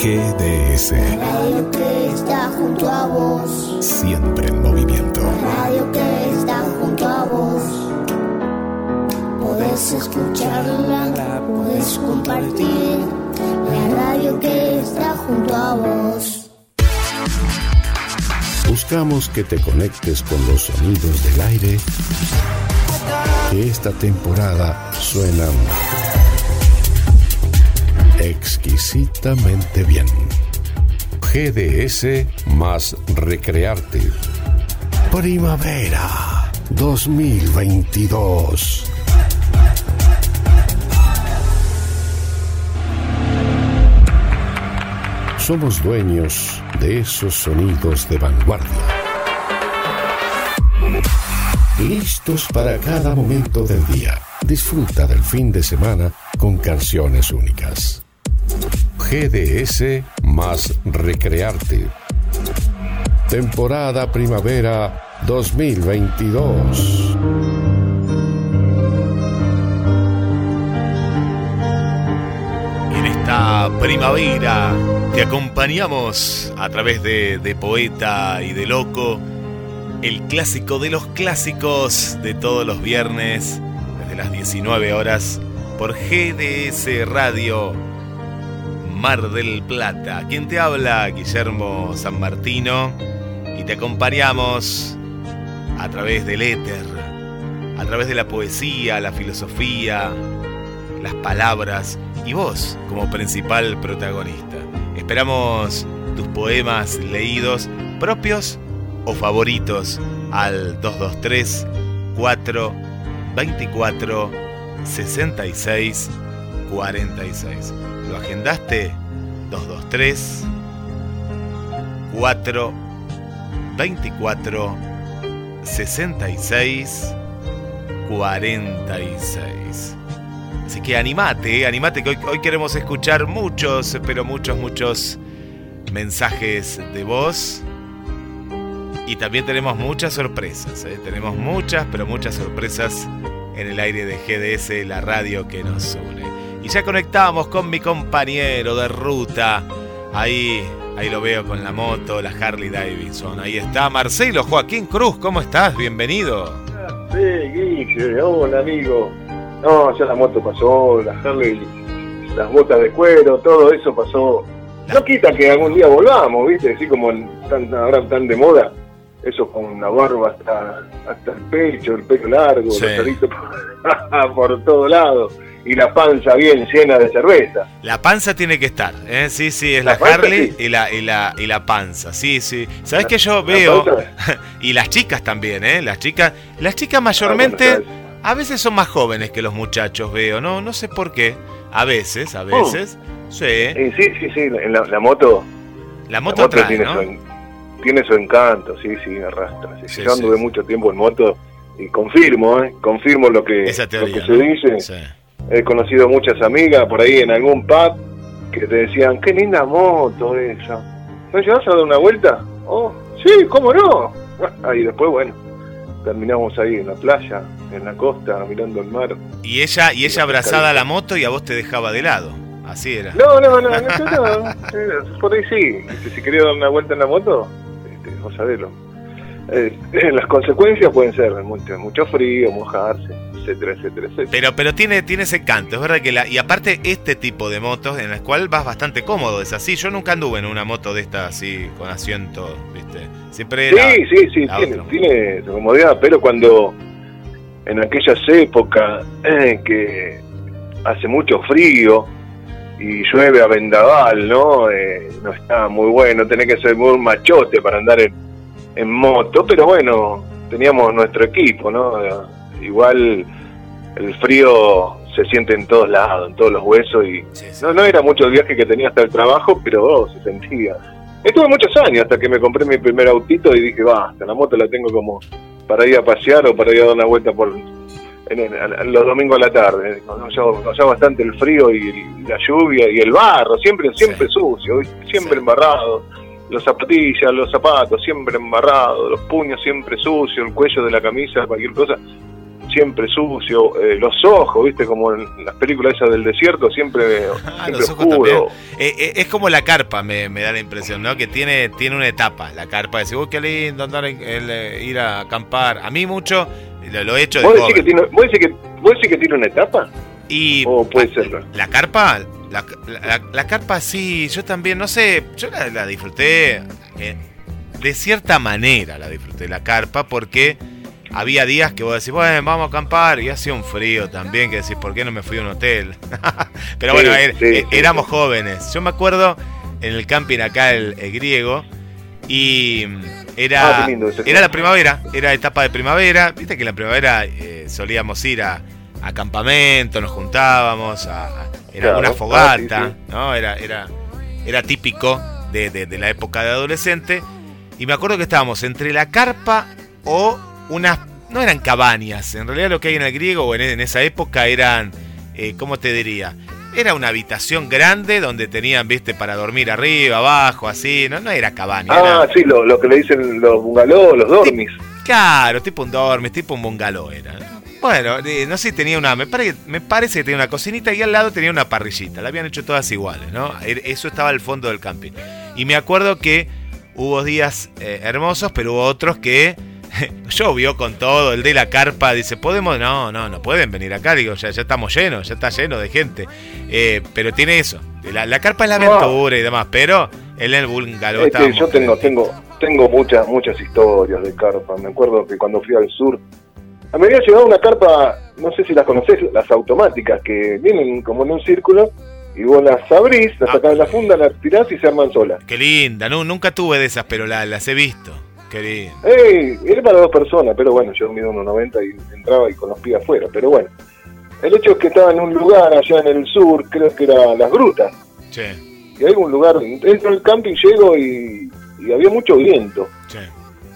GDS. radio que está junto a vos. Siempre en movimiento. radio que está junto a vos. Podés escucharla, podés compartir. La radio que está junto a vos. Buscamos que te conectes con los sonidos del aire que esta temporada suenan exquisitamente bien. GDS más Recrearte. Primavera 2022. Somos dueños de esos sonidos de vanguardia. Listos para cada momento del día. Disfruta del fin de semana con canciones únicas. GDS más Recrearte. Temporada Primavera 2022. En esta primavera te acompañamos a través de, Poeta y de Loco, el clásico de los clásicos de todos los viernes, desde las 19 horas, por GDS Radio Mar del Plata. Quien te habla, Guillermo San Martino, y te acompañamos a través del éter, a través de la poesía, la filosofía, las palabras y vos como principal protagonista. Esperamos tus poemas leídos propios o favoritos al 223 4 24 66 46. ¿Lo agendaste? 223 4 24 66 46. Así que animate, animate que hoy, hoy queremos escuchar muchos, pero muchos, muchos mensajes de voz. Y también tenemos muchas sorpresas, ¿eh? tenemos muchas, pero muchas sorpresas en el aire de GDS, la radio que nos une. Y ya conectamos con mi compañero de ruta. Ahí, ahí lo veo con la moto, la Harley Davidson. Ahí está Marcelo Joaquín Cruz, ¿cómo estás? Bienvenido. Sí, Guille, hola amigo. No, ya la moto pasó, la Harley, las botas de cuero, todo eso pasó. No quita que algún día volvamos, ¿viste? Así como tan, ahora tan de moda. Eso con una barba hasta, hasta el pecho, el pelo largo, Sí. por, por todo lado. Y la panza bien llena de cerveza. La panza tiene que estar, ¿eh? Sí, sí, es La la, panza, Harley sí. y, la, y, la, y la panza, sí, sí. ¿Sabes que yo veo? y las chicas también, ¿eh? Las chicas, las chicas mayormente, Ah, bueno, a veces son más jóvenes que los muchachos, veo, ¿no? No sé por qué. A veces, a veces. Sí. Eh, sí, sí, sí, la, la moto, La moto moto trae, tiene, ¿no? su, en- tiene su encanto, sí, sí, arrastra. Sí, Sí, yo anduve mucho tiempo en moto y confirmo, ¿eh? confirmo lo que, lo que se ¿no? dice. He conocido muchas amigas por ahí en algún pub que te decían, qué linda moto esa. ¿No llevas a dar una vuelta? Oh, sí, ¿cómo no? Y después, bueno, terminamos ahí en la playa, en la costa, mirando el mar. Y ella, y ella la abrazada a la moto y a vos te dejaba de lado. Así era. No, no, no, no, no, no, por ahí sí. Este, Si quería dar una vuelta en la moto, este, vos sabelo. Eh, las consecuencias pueden ser mucho, mucho frío, mojarse, etcétera, etcétera, etcétera. Pero, pero tiene, tiene ese canto, es verdad que la. Y aparte, este tipo de motos en las cual vas bastante cómodo, es así. Yo nunca anduve en una moto de esta así, con asiento, ¿viste? Siempre era. Sí, sí, sí, tiene, otra. tiene su comodidad, pero cuando en aquellas épocas eh, que hace mucho frío y llueve a vendaval, ¿no? Eh, no está muy bueno, tenés que ser muy machote para andar en, en moto, pero bueno, teníamos nuestro equipo, ¿no? Eh, Igual el frío se siente en todos lados, en todos los huesos y Sí, sí. no, no era mucho el viaje que tenía hasta el trabajo, pero oh, se sentía. Estuve muchos años hasta que me compré mi primer autito y dije, basta, la moto la tengo como para ir a pasear o para ir a dar una vuelta por en a- los domingos a la tarde. Conocía conocía bastante el frío y, el- la lluvia y el barro, siempre siempre Sí. sucio, siempre embarrado. Los zapatillas, los zapatos, siempre embarrados, los puños siempre sucios, el cuello de la camisa, cualquier cosa, siempre sucio, eh, los ojos, viste, como en las películas esas del desierto, siempre, Ah, siempre los ojos oscuro. Eh, eh, es como la carpa, me, me da la impresión, ¿no? Que tiene, tiene una etapa. La carpa, decir, uy, qué lindo andar en- el, ir a acampar. A mí mucho, lo, lo he hecho de ¿Vos decís, que tiene, vos, decís que, ¿Vos decís que tiene una etapa? Y ¿O puede la, ser? la carpa, la, la- la carpa sí, yo también, no sé, yo la, la disfruté de cierta manera, la disfruté la carpa porque había días que vos decís, bueno, vamos a acampar y hacía un frío también, que decís, ¿por qué no me fui a un hotel? Pero Sí, bueno, er- sí, eh, éramos jóvenes. Yo me acuerdo en el camping acá, el, el griego, y mm, era, Ah, lindo era la primavera, era etapa de primavera. Viste que en la primavera eh, solíamos ir a, a campamento, nos juntábamos, a, a- era Claro. una Ah, fogata, sí, ¿no? Era, era, era típico de, de- de la época de adolescente. Y me acuerdo que estábamos entre la carpa o unas. No eran cabañas, en realidad lo que hay en el griego o en, en esa época eran. eh, ¿Cómo te diría? Era una habitación grande donde tenían, viste, para dormir arriba, abajo, así. No, no era cabaña. Ah, era- sí, lo, lo que le dicen los bungalows, los dormis. Claro, tipo un dormis, tipo un bungalow era. Bueno, eh, no sé si tenía una. Me, pare- me parece que tenía una cocinita y al lado tenía una parrillita. La habían hecho todas iguales, ¿no? Er- Eso estaba al fondo del camping. Y me acuerdo que hubo días eh, hermosos, pero hubo otros que. Llovió con todo, el de la carpa dice, ¿podemos? No, no, no pueden venir acá, digo, ya, ya estamos llenos, ya está lleno de gente. Eh, pero tiene eso, la, la carpa es la aventura y demás, pero él en el bungalow Es que yo tengo, tengo, tengo muchas, muchas historias de carpa. Me acuerdo que cuando fui al sur, a me había llevado una carpa, no sé si las conocés, las automáticas, que vienen como en un círculo, y vos las abrís, las Ah. sacás de la funda, las tirás y se arman solas. Qué linda, no, nunca tuve de esas, pero la- las he visto. Qué linda. ¡Ey! Era para dos personas, pero bueno, yo mido unos 90 y entraba y con los pies afuera, pero bueno. El hecho es que estaba en un lugar allá en el sur, creo que era Las Grutas, Che, y hay un lugar, dentro del camping llego y, y había mucho viento. che.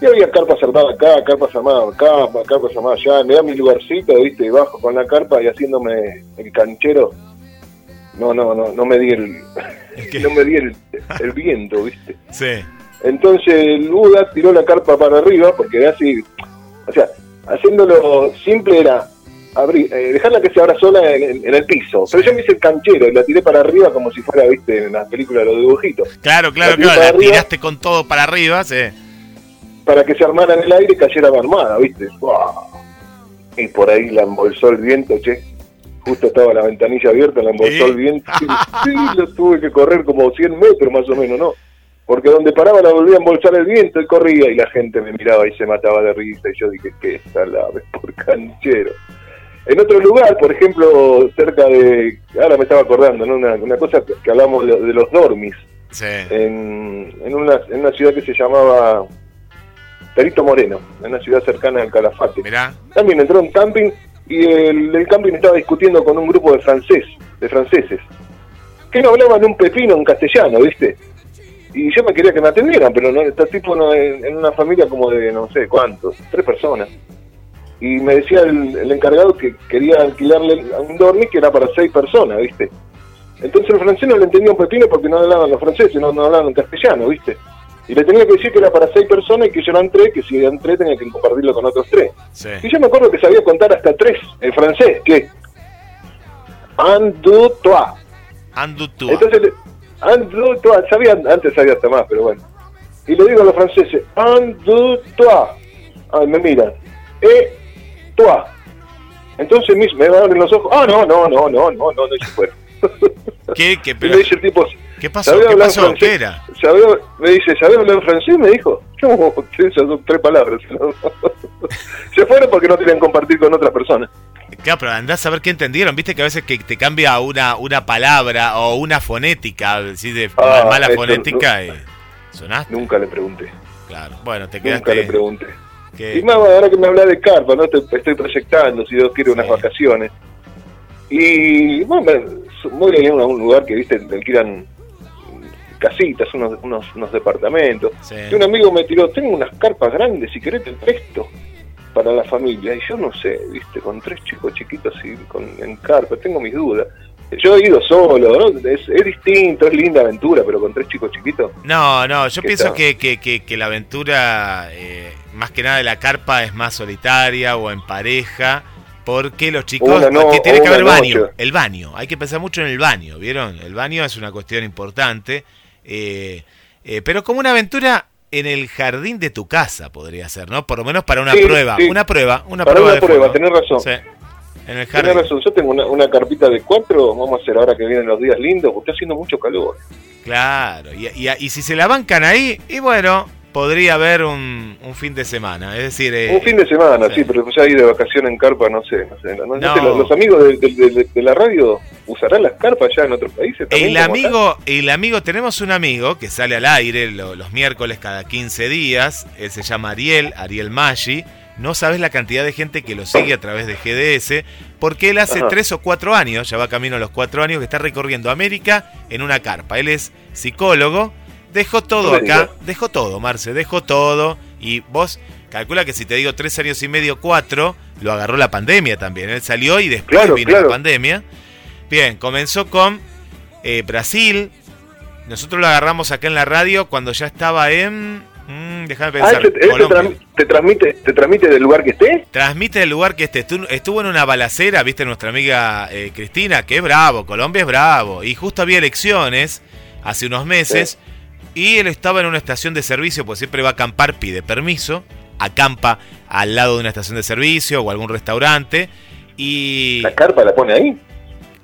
Y había carpas armadas acá, carpas armadas acá, carpas armadas allá. Me da mi lugarcito, viste, y bajo con la carpa y haciéndome el canchero. No, no, no, no me di el, Es que- no me di el, el viento, viste. Sí, Entonces el Buda tiró la carpa para arriba, porque era así, o sea, haciéndolo simple era abrir, eh, dejarla que se abra sola en, en el piso. Pero yo me hice el canchero y la tiré para arriba como si fuera, viste, en las películas de los dibujitos. claro, claro, La claro. La arriba. tiraste con todo para arriba, sí. para que se armara en el aire y cayera armada, ¿viste? Y por ahí la embolsó el viento, che. Justo estaba la ventanilla abierta, la embolsó ¿Sí? el viento. Sí, lo tuve que correr como 100 metros más o menos, ¿no? Porque donde paraba la volvía a embolsar el viento y corría y la gente me miraba y se mataba de risa y yo dije, qué salame por canchero. En otro lugar, por ejemplo, cerca de... Ahora me estaba acordando, ¿no? Una, una cosa que, hablamos de, de los dormis Sí. en, en, una, en una ciudad que se llamaba Perito Moreno, en una ciudad cercana al Calafate. Mirá. También entró un camping y el, el camping estaba discutiendo con un grupo de francés, de franceses, que no hablaban un pepino en castellano, ¿viste? Y yo me quería que me atendieran, pero no, este tipo no, en, en una familia como de no sé cuántos, tres personas. Y me decía el, el encargado que quería alquilarle un dormir que era para seis personas, ¿viste? Entonces el francés no le entendía un pepino porque no hablaban los franceses, no, no hablaban castellano, ¿viste? Y le tenía que decir que era para seis personas y que yo eran tres, que si eran tres tenía que compartirlo con otros tres. Sí. Y yo me acuerdo que sabía contar hasta tres en francés, que un, deux, trois. Entonces, le- un, deux, trois, sabía, antes sabía hasta más, pero bueno. Y le digo a los franceses, un, deux, trois. Ay, me miran, eh, toi. Entonces mis- me abren los ojos, ah, no, no, no, no, no, no, no, y se fueron. ¿Qué, qué, Y pero, me dice el tipo, ¿Qué pasó? ¿sabés ¿Qué pasó? ¿Qué era? ¿Sabés- me dice, ¿sabés hablar en francés? Me dijo, no, esas son tres palabras. se fueron porque no querían compartir con otras personas. Claro, pero andás a ver qué entendieron. Viste que a veces que te cambia una, una palabra o una fonética, ¿sí? de Ah, mala esto fonética y sonaste. Nunca le pregunté, Claro. Bueno, te nunca le quedaste. pregunté. Y más ahora que me habla de carpa, ¿no? Te- estoy proyectando, si Dios quiere, unas vacaciones. Y bueno, voy a un, a un lugar que, viste, alquilan casitas, unos, unos, unos departamentos. sí. Y un amigo me tiró, tengo unas carpas grandes, si querés te presto para la familia. Y yo no sé, viste, con tres chicos chiquitos y con, en carpa, tengo mis dudas. Yo he ido solo, ¿no? Es, es distinto, es linda aventura, pero con tres chicos chiquitos. No, no, yo ¿Qué pienso que, que, que, que la aventura, eh, más que nada de la carpa, es más solitaria o en pareja. Porque los chicos, que tiene que haber baño, el baño, hay que pensar mucho en el baño, ¿vieron? El baño es una cuestión importante, eh, eh, pero como una aventura en el jardín de tu casa podría ser, ¿no? Por lo menos para una prueba, una prueba, una para prueba una prueba, tenés razón. En el jardín. Tenés razón, yo tengo una, carpita de cuatro, vamos a hacer ahora que vienen los días lindos, porque está haciendo mucho calor. Claro, y, y si se la bancan ahí, y bueno, podría haber un, un, fin de semana, es decir... Eh, un fin de semana, sí, pero ya ir de vacación en carpa, no sé, no sé. los, amigos de, la radio usarán las carpas ya en otros países. El amigo, el amigo, tenemos un amigo que sale al aire los miércoles cada 15 días, él se llama Ariel, Ariel Maggi, no sabes la cantidad de gente que lo sigue a través de GDS, porque él hace tres o cuatro años, ya va camino a los cuatro años, que está recorriendo América en una carpa. Él es psicólogo, Dejó todo acá, dejó todo, Marce, dejó todo. Y vos calcula que si te digo tres años y medio, cuatro, lo agarró la pandemia también. Él salió y después vino la pandemia. Bien, comenzó con eh, Brasil. Nosotros lo agarramos acá en la radio cuando ya estaba en. Mm, déjame ah, pensar. te, transmite, ¿Te transmite del lugar que esté? Transmite del lugar que esté. Estuvo en una balacera, viste, nuestra amiga eh, Cristina, que es bravo, Colombia es bravo. Y justo había elecciones hace unos meses. Y él estaba en una estación de servicio, pues siempre va a acampar, pide permiso, acampa al lado de una estación de servicio o algún restaurante. Y. ¿La carpa la pone ahí?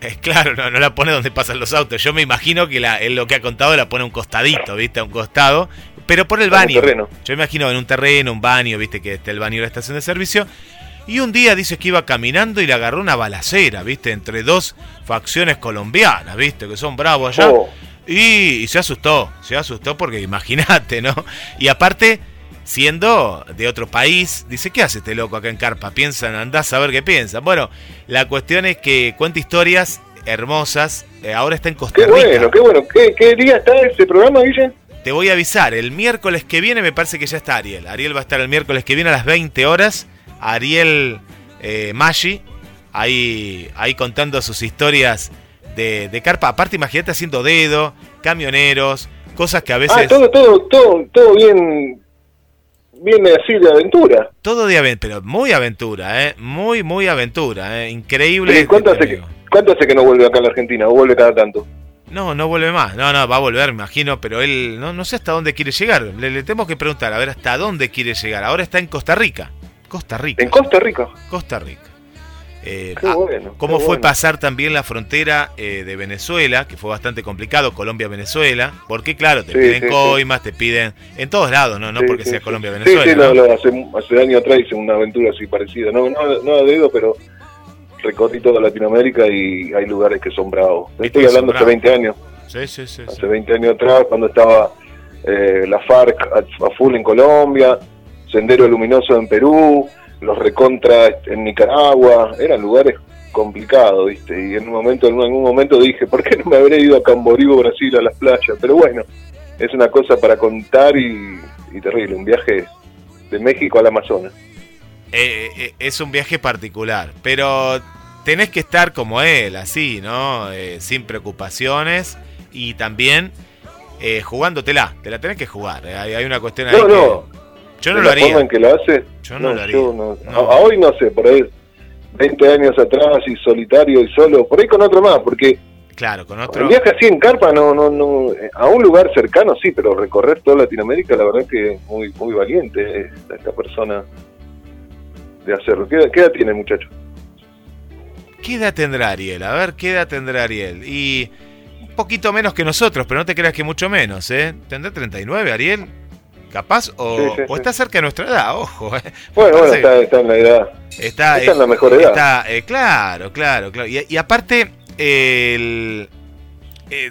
Es claro, no, no la pone donde pasan los autos. Yo me imagino que la, él lo que ha contado la pone a un costadito, ¿viste? A un costado. Pero por el baño. Yo me imagino en un terreno, un baño, ¿viste? Que está el baño de la estación de servicio. Y un día dice que iba caminando y le agarró una balacera, ¿viste? Entre dos facciones colombianas, ¿viste? Que son bravos allá. Oh. Y, se asustó, se asustó porque imagínate, ¿no? Y aparte, siendo de otro país, dice, ¿qué hace este loco acá en Carpa? Piensan, andás a ver qué piensan. Bueno, la cuestión es que cuenta historias hermosas. Eh, ahora está en Costa Rica. Qué bueno, qué bueno. ¿Qué, día está ese programa, Guille? Te voy a avisar, el miércoles que viene me parece que ya está Ariel. Ariel va a estar el miércoles que viene a las 20 horas. Ariel eh, Maggi, ahí, ahí contando sus historias de, carpa. Aparte, imagínate haciendo dedo, camioneros, cosas que a veces. Ah, todo, todo, todo, todo bien. Viene así de aventura. Todo de aventura, pero muy aventura, ¿eh? Muy, muy aventura, ¿eh? Increíble. ¿cuánto, hace que, ¿Cuánto hace que no vuelve acá a la Argentina? ¿O vuelve cada tanto? No, no vuelve más. No, no, va a volver, me imagino, pero él no, no sé hasta dónde quiere llegar. Le, le, tenemos que preguntar, a ver hasta dónde quiere llegar. Ahora está en Costa Rica. Costa Rica. ¿En Costa Rica? Costa Rica. Eh, ah, ¿Cómo fue pasar también la frontera eh, de Venezuela, que fue bastante complicado, Colombia-Venezuela? Porque claro, te piden coimas, te piden en todos lados, no, no porque sea Colombia-Venezuela. Sí, sí, hace, hace años atrás hice una aventura así parecida, no, no, no a dedo, pero recorrí toda Latinoamérica y hay lugares que son bravos. Estoy hablando hace 20 años. Sí, sí, sí. Hace 20 años atrás, cuando estaba eh, la FARC a full en Colombia, Sendero Luminoso en Perú, los recontra en Nicaragua, eran lugares complicados, ¿viste? Y en un momento, en algún momento dije, ¿por qué no me habré ido a Camboriú, Brasil, a las playas? Pero bueno, es una cosa para contar y, terrible, un viaje de México al Amazonas. Eh, eh, es un viaje particular, pero tenés que estar como él, así, ¿no? Eh, sin preocupaciones y también jugándotela, te la tenés que jugar. Hay, una cuestión ahí no, no. Yo no lo haría. forma en que lo hace, yo no, lo haría. A, hoy no sé, por ahí 20 años atrás y solitario y solo, por ahí con otro más, porque Claro, con otro. El viaje así en carpa, no, no, no, eh, a un lugar cercano sí, pero recorrer toda Latinoamérica, la verdad que es muy, muy valiente esta, persona de hacerlo. ¿Qué, edad tiene el muchacho? ¿Qué edad tendrá Ariel? A ver, ¿qué edad tendrá Ariel? Y un poquito menos que nosotros, pero no te creas que mucho menos, ¿eh? ¿Tendrá 39 Ariel? Capaz o, está cerca de nuestra edad, ojo. Eh. Bueno, bueno, está, en la edad. Está, en la mejor edad. Eh, claro, claro, claro. Y, aparte, el,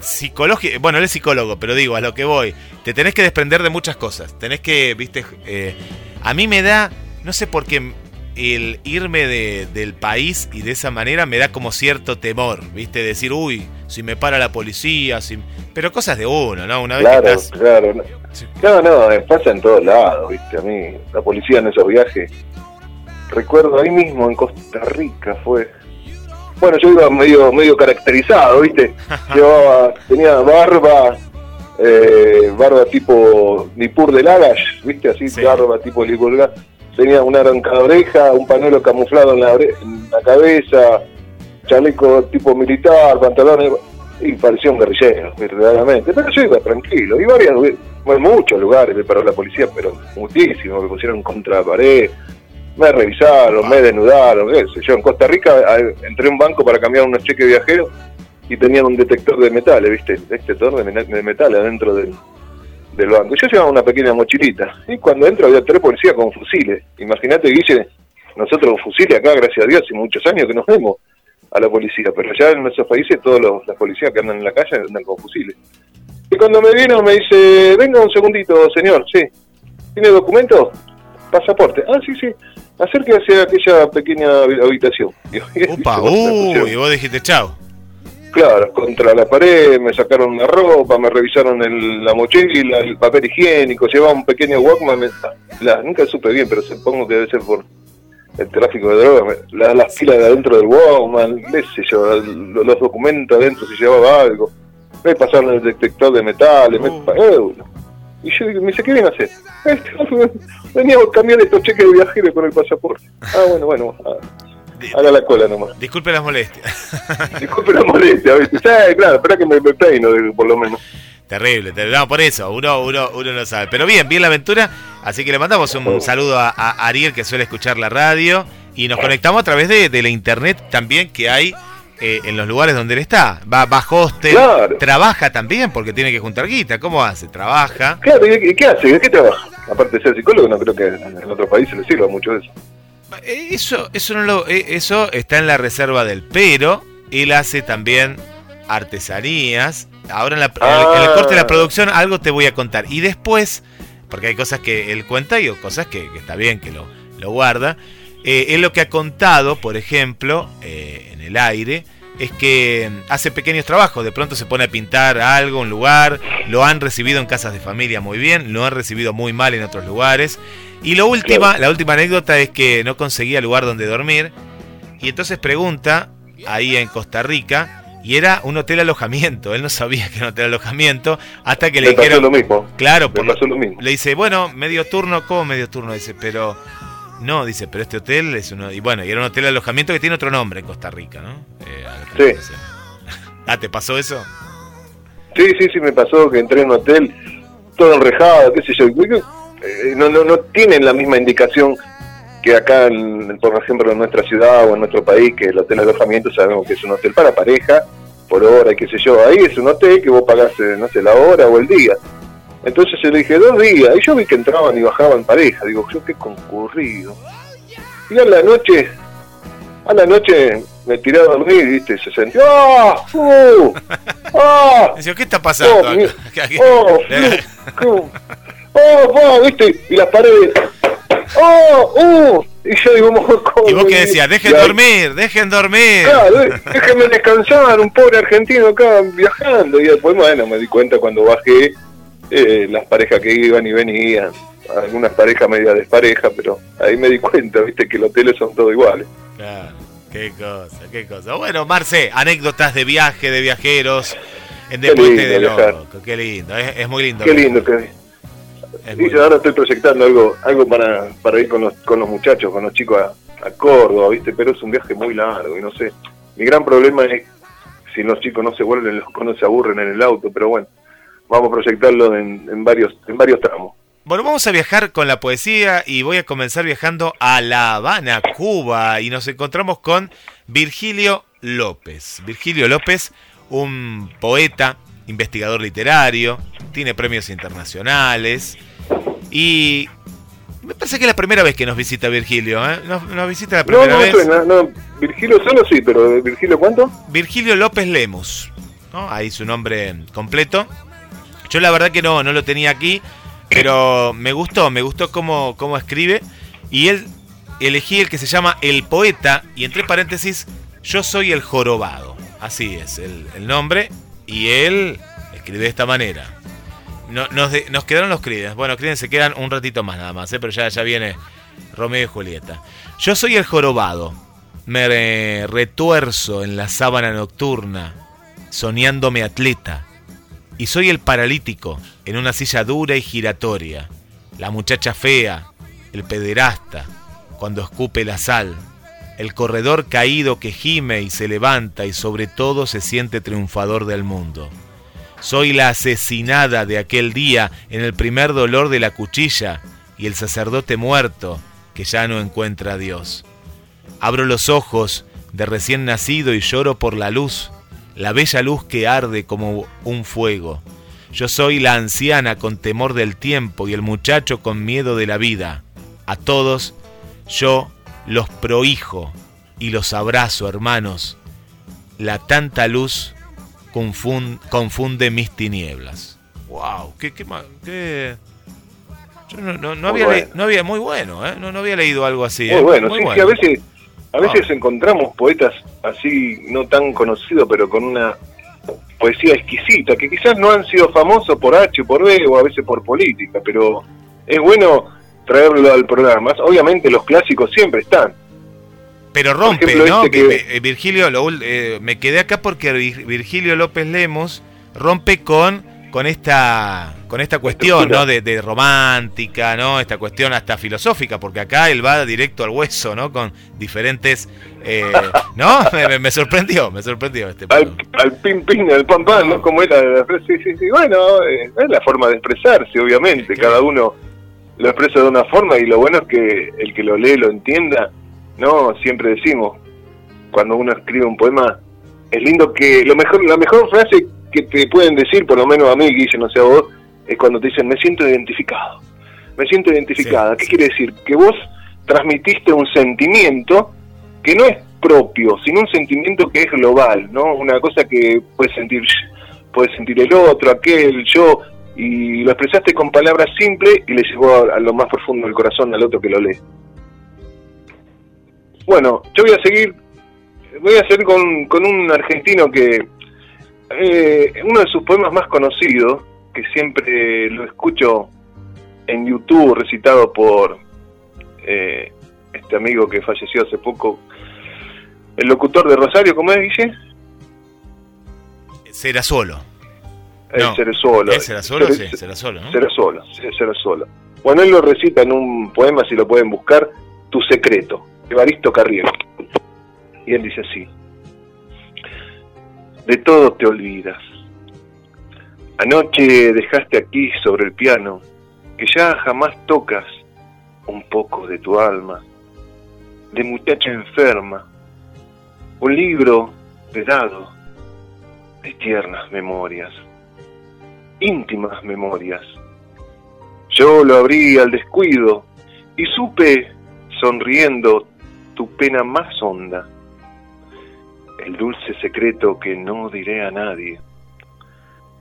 psicológico, bueno, él es psicólogo, pero digo, a lo que voy, te tenés que desprender de muchas cosas. Tenés que, viste, eh, a mí me da, no sé por qué, el irme del país y de esa manera me da como cierto temor, viste, decir, uy, si me para la policía, si... pero cosas de uno, ¿no? Una vez claro, claro. No, no, eh, pasa en todos lados, ¿viste? A mí, la policía en esos viajes. Recuerdo ahí mismo en Costa Rica fue. Bueno, yo iba medio medio caracterizado, ¿viste? Llevaba, tenía barba, eh, barba tipo Nipur de Lagash, ¿viste? Así, barba tipo Lagos tenía una arrancada oreja, un panuelo camuflado en la, cabeza, chaleco tipo militar, pantalones, y parecía un guerrillero, verdaderamente. Pero yo iba tranquilo, y varias, en muchos lugares me paró la policía, pero muchísimo, me pusieron contra la pared, me revisaron, me desnudaron, qué sé yo. En Costa Rica entré a un banco para cambiar unos cheques viajeros y tenían un detector de metales, ¿viste? Detector de, de metales adentro del, del banco. Yo llevaba una pequeña mochilita y cuando entro había tres policías con fusiles. Imagínate, Guille, nosotros con fusiles acá, gracias a Dios, hace muchos años que nos vemos a la policía, pero ya en nuestros países todos los, las policías que andan en la calle andan con fusiles. Y cuando me vino me dice, venga un segundito, señor, sí, ¿tiene documento? Pasaporte. Ah, sí, sí, acérquese hacia aquella pequeña habitación. Upa, uy, y vos dijiste chao. Claro, contra la pared, me sacaron una ropa, me revisaron el, la mochila, el papel higiénico, llevaba un pequeño Walkman, la, nunca supe bien, pero supongo que debe ser por el tráfico de drogas, la, las pilas de adentro del Walkman, qué sé yo, los documentos adentro si llevaba algo, me pasaron el detector de metales, me, uh. y yo digo, me dice, ¿qué viene a hacer? Venía a cambiar estos cheques de viajero con el pasaporte. Ah, bueno, bueno, ah, haga la cola nomás. Disculpe las molestias. Disculpe las molestias, ¿viste? Sí, claro, espera que me, me peino, por lo menos. Terrible, terrible. No, por eso, uno, uno, uno no sabe. Pero bien, bien la aventura. Así que le mandamos un saludo a, Ariel que suele escuchar la radio. Y nos conectamos a través de, la internet también que hay eh, en los lugares donde él está. Va, va hostel, trabaja también porque tiene que juntar guita. ¿Cómo hace? Trabaja. Claro, ¿y qué hace? ¿De qué trabaja? Aparte de ser psicólogo, no creo que en otro país se le sirva mucho eso. Eh, eso, eso, no lo, eh, eso está en la reserva del pero. Él hace también artesanías. Ahora en, la, el, corte de la ah. producción algo te voy a contar. Y después, porque hay cosas que él cuenta y cosas que, está bien que lo, lo guarda. Eh, él lo que ha contado, por ejemplo, eh, en el aire, es que hace pequeños trabajos, de pronto se pone a pintar algo, un lugar, lo han recibido en casas de familia muy bien, lo han recibido muy mal en otros lugares. Y lo última, la última anécdota es que no conseguía lugar donde dormir y entonces pregunta ahí en Costa Rica y era un hotel alojamiento. Él no sabía que era un hotel alojamiento hasta que le, le dijeron. lo mismo. Claro, pasó lo mismo. le dice, bueno, medio turno, ¿cómo medio turno? Dice, pero. No, dice, pero este hotel es uno. Y bueno, y era un hotel alojamiento que tiene otro nombre en Costa Rica, ¿no? Eh, sí. ah, ¿te pasó eso? Sí, sí, sí, me pasó que entré en un hotel todo enrejado, qué sé yo. Eh, no, no, no tienen la misma indicación que acá, en, por ejemplo, en nuestra ciudad o en nuestro país, que el hotel de alojamiento sabemos que es un hotel para pareja, por hora, qué sé yo. Ahí es un hotel que vos pagás, eh, no sé, la hora o el día. Entonces yo le dije, dos días. Y yo vi que entraban y bajaban pareja. Digo, yo qué concurrido. Y a la noche, a la noche me tiré a dormir, ¿viste? Se sentía, ¡ah! ¡Uh! ¡ah! ¿Qué está pasando? Oh, ¡Oh! ¡Oh! ¡Oh! ¿Viste? Y las paredes, ¡Oh! ¡Uh! Y yo digo, ¿Y vos qué decías? Dejen dormir, dejen dormir. Claro, déjenme descansar, un pobre argentino acá viajando. Y después, bueno, me di cuenta cuando bajé eh, las parejas que iban y venían. Algunas parejas media despareja, pero ahí me di cuenta, viste, que los hoteles son todos iguales. Claro, qué cosa, qué cosa. Bueno, Marce, anécdotas de viaje, de viajeros en Deporte de Loco. Qué lindo, es, es muy lindo. Qué lindo que y yo ahora estoy proyectando algo algo para, para ir con los, con los muchachos, con los chicos a, Córdoba, ¿viste? Pero es un viaje muy largo y no sé. Mi gran problema es si los chicos no se vuelven locos, no se aburren en el auto, pero bueno, vamos a proyectarlo en, en, varios, en varios tramos. Bueno, vamos a viajar con la poesía y voy a comenzar viajando a La Habana, Cuba, y nos encontramos con Virgilio López. Virgilio López, un poeta, investigador literario, tiene premios internacionales, y me parece que es la primera vez que nos visita Virgilio, ¿eh? Nos, visita la primera no, vez. Suena, no, Virgilio solo sí, pero ¿Virgilio cuánto? Virgilio López Lemus, ¿no? Ahí su nombre completo. Yo la verdad que no, no lo tenía aquí, pero me gustó, me gustó cómo, cómo escribe. Y él elegí el que se llama El Poeta, y entre paréntesis, Yo soy el Jorobado. Así es el, el nombre. Y él escribe de esta manera. No, nos, nos, quedaron los Creedence. Bueno, Creedence se quedan un ratito más nada más, ¿eh? pero ya, ya viene Romeo y Julieta. Yo soy el jorobado. Me retuerzo en la sábana nocturna, soñándome atleta. Y soy el paralítico en una silla dura y giratoria. La muchacha fea, el pederasta, cuando escupe la sal, el corredor caído que gime y se levanta y sobre todo se siente triunfador del mundo. Soy la asesinada de aquel día en el primer dolor de la cuchilla y el sacerdote muerto que ya no encuentra a Dios. Abro los ojos de recién nacido y lloro por la luz, la bella luz que arde como un fuego. Yo soy la anciana con temor del tiempo y el muchacho con miedo de la vida. A todos yo los prohijo y los abrazo, hermanos. La tanta luz confunde mis tinieblas. ¡Wow! ¿Qué, qué, qué... Yo no, no, había, no había muy bueno, ¿eh? no, no había leído algo así. Muy ¿eh? bueno, sí, sí, a veces, a veces ah. encontramos poetas así, no tan conocidos, pero con una poesía exquisita, que quizás no han sido famosos por H, por B o a veces por política, pero es bueno traerlo al programa. Obviamente los clásicos siempre están. Pero rompe, ¿no? Este eh, Virgilio, eh, me quedé acá porque Virgilio López Lemos rompe con, con esta con esta cuestión, ¿no? De, romántica, ¿no? Esta cuestión hasta filosófica, porque acá él va directo al hueso, ¿no? Con diferentes, eh, ¿no? Me, sorprendió, me sorprendió este. Al, al pin pin, al pan pan, ¿no? Como era, sí, sí, sí. Bueno, es la forma de expresarse, obviamente. Cada uno lo expresa de una forma y lo bueno es que el que lo lee lo entienda, ¿no? Siempre decimos, cuando uno escribe un poema, es lindo que lo mejor, la mejor frase que te pueden decir, por lo menos a mí, Guille, no sé a vos, es cuando te dicen, me siento identificado, me siento identificada. ¿Qué quiere decir? Que vos transmitiste un sentimiento que no es propio, sino un sentimiento que es global, ¿no? Una cosa que puede sentir, puede sentir el otro, aquel, yo, y lo expresaste con palabras simples y le llegó a, lo más profundo del corazón al otro que lo lee. Bueno, yo voy a seguir, voy a seguir con, con un argentino que eh, uno de sus poemas más conocidos, que siempre lo escucho en YouTube recitado por eh, este amigo que falleció hace poco, el locutor de Rosario, ¿cómo es, Guille? Será solo. El no. solo. será solo? sí, será solo, ¿no? Será solo, será solo. Bueno, él lo recita en un poema, si lo pueden buscar, Tu secreto, Evaristo Carriero. Y él dice así, de todo te olvidas. Anoche dejaste aquí sobre el piano, que ya jamás tocas, un poco de tu alma, de muchacha enferma, un libro de dado de tiernas memorias íntimas memorias. Yo lo abrí al descuido y supe, sonriendo, tu pena más honda, el dulce secreto que no diré a nadie.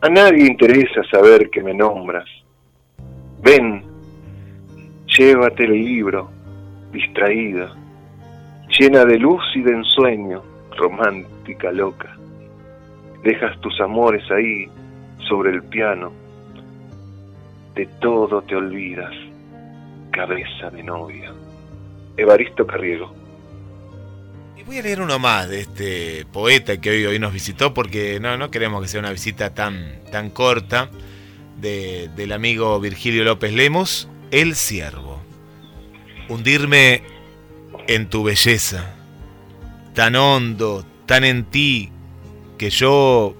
A nadie interesa saber que me nombras. Ven, llévate el libro, distraída, llena de luz y de ensueño, romántica, loca. Dejas tus amores ahí, sobre el piano. De todo te olvidas, cabeza de novia. Evaristo Carriego. Voy a leer uno más de este poeta que hoy, hoy nos visitó porque no, no queremos que sea una visita tan, tan corta de, del amigo Virgilio López Lemos, El Siervo. Hundirme en tu belleza, tan hondo, tan en ti, que yo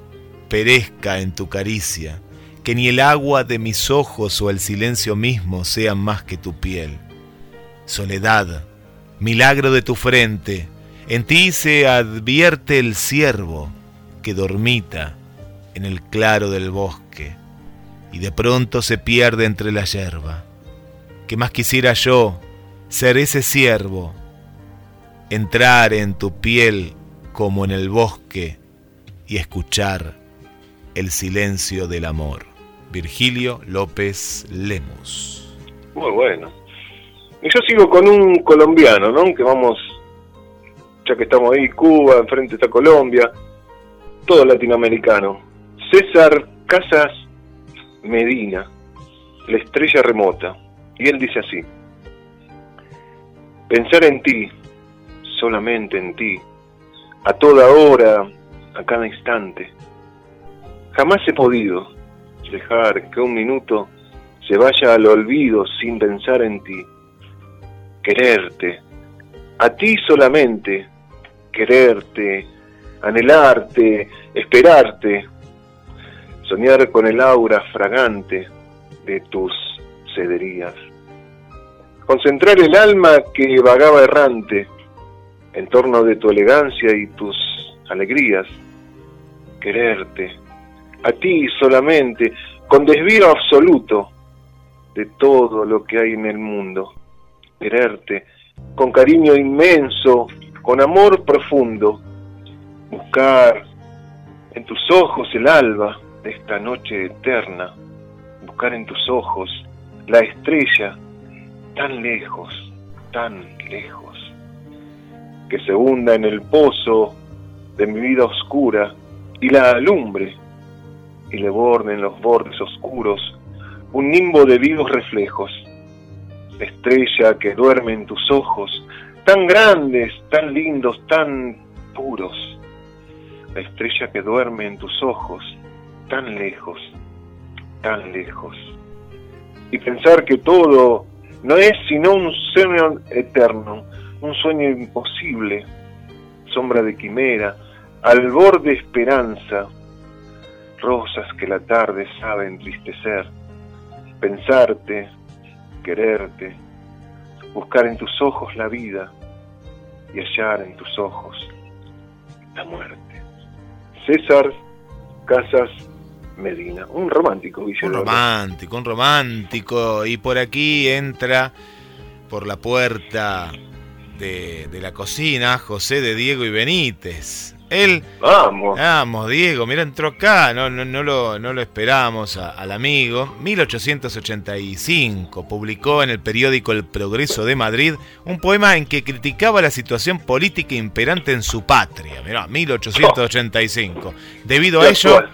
perezca en tu caricia, que ni el agua de mis ojos o el silencio mismo sean más que tu piel. Soledad, milagro de tu frente, en ti se advierte el ciervo que dormita en el claro del bosque y de pronto se pierde entre la yerba. ¿Qué más quisiera yo ser ese ciervo, entrar en tu piel como en el bosque y escuchar el silencio del amor. Virgilio López Lemus. Muy bueno. Y yo sigo con un colombiano, ¿no? Que vamos, ya que estamos ahí, Cuba, enfrente está Colombia, todo latinoamericano. César Casas Medina, la estrella remota. Y él dice así, pensar en ti, solamente en ti, a toda hora, a cada instante, Jamás he podido dejar que un minuto se vaya al olvido sin pensar en ti. quererte, a ti solamente, quererte, anhelarte, esperarte, soñar con el aura fragante de tus cederías, concentrar el alma que vagaba errante en torno de tu elegancia y tus alegrías, quererte, a ti solamente, con desvío absoluto de todo lo que hay en el mundo, quererte, con cariño inmenso, con amor profundo, buscar en tus ojos el alba de esta noche eterna, buscar en tus ojos la estrella tan lejos, tan lejos, que se hunda en el pozo de mi vida oscura y la alumbre y le borde en los bordes oscuros un nimbo de vivos reflejos, estrella que duerme en tus ojos, tan grandes, tan lindos, tan puros, la estrella que duerme en tus ojos, tan lejos, tan lejos. Y pensar que todo no es sino un sueño eterno, un sueño imposible, sombra de quimera, al borde esperanza, rosas que la tarde sabe entristecer, pensarte, quererte, buscar en tus ojos la vida y hallar en tus ojos la muerte. César Casas Medina, un romántico, Un romántico, un romántico. Y por aquí entra por la puerta de, de la cocina José de Diego y Benítez. Él, vamos, vamos, Diego, mira, entró acá, no, no, no, lo, no lo esperábamos al amigo. 1885 publicó en el periódico El Progreso de Madrid un poema en que criticaba la situación política imperante en su patria. Mirá, 1885. Debido a ello,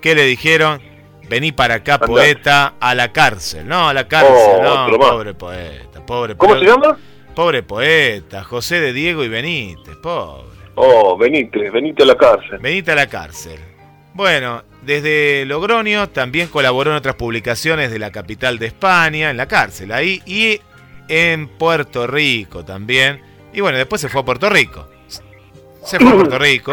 ¿qué le dijeron? Vení para acá, poeta, a la cárcel. No, a la cárcel, oh, no, pobre poeta, pobre ¿Cómo se llama? Pobre poeta, José de Diego y Benítez, pobre. Oh, venite, venite a la cárcel. Venite a la cárcel. Bueno, desde Logroño también colaboró en otras publicaciones de la capital de España, en la cárcel ahí, y en Puerto Rico también. Y bueno, después se fue a Puerto Rico. Se fue a Puerto Rico.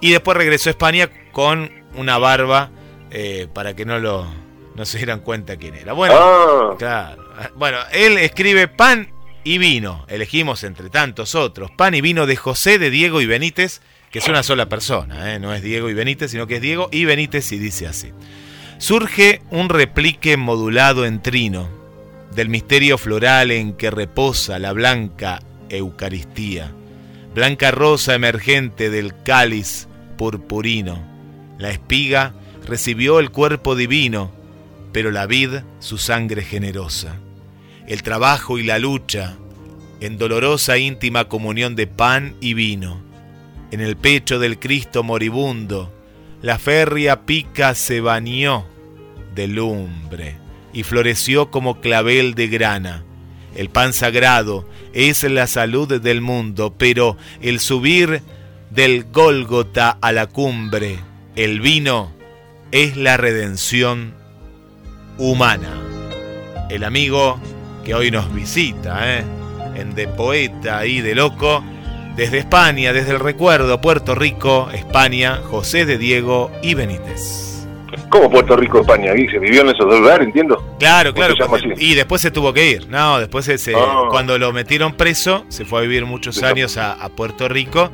Y después regresó a España con una barba eh, para que no lo no se dieran cuenta quién era. Bueno, ah. claro. Bueno, él escribe pan y vino. Elegimos entre tantos otros. Pan y vino de José, de Diego y Benítez, que es una sola persona, ¿eh? no es Diego y Benítez, sino que es Diego y Benítez y dice así. Surge un replique modulado en trino del misterio floral en que reposa la blanca Eucaristía, blanca rosa emergente del cáliz purpurino. La espiga recibió el cuerpo divino, pero la vid su sangre generosa el trabajo y la lucha, en dolorosa íntima comunión de pan y vino. En el pecho del Cristo moribundo, la férrea pica se bañó de lumbre y floreció como clavel de grana. El pan sagrado es la salud del mundo, pero el subir del Gólgota a la cumbre, el vino, es la redención humana. El amigo que hoy nos visita, ¿eh? en De Poeta y de Loco, desde España, desde el recuerdo, Puerto Rico, España, José de Diego y Benítez. ¿Cómo Puerto Rico, España? ¿Se vivió en esos dos lugares, entiendo? Claro, claro. Y después se tuvo que ir. No, después se, ah. cuando lo metieron preso, se fue a vivir muchos años a, Puerto Rico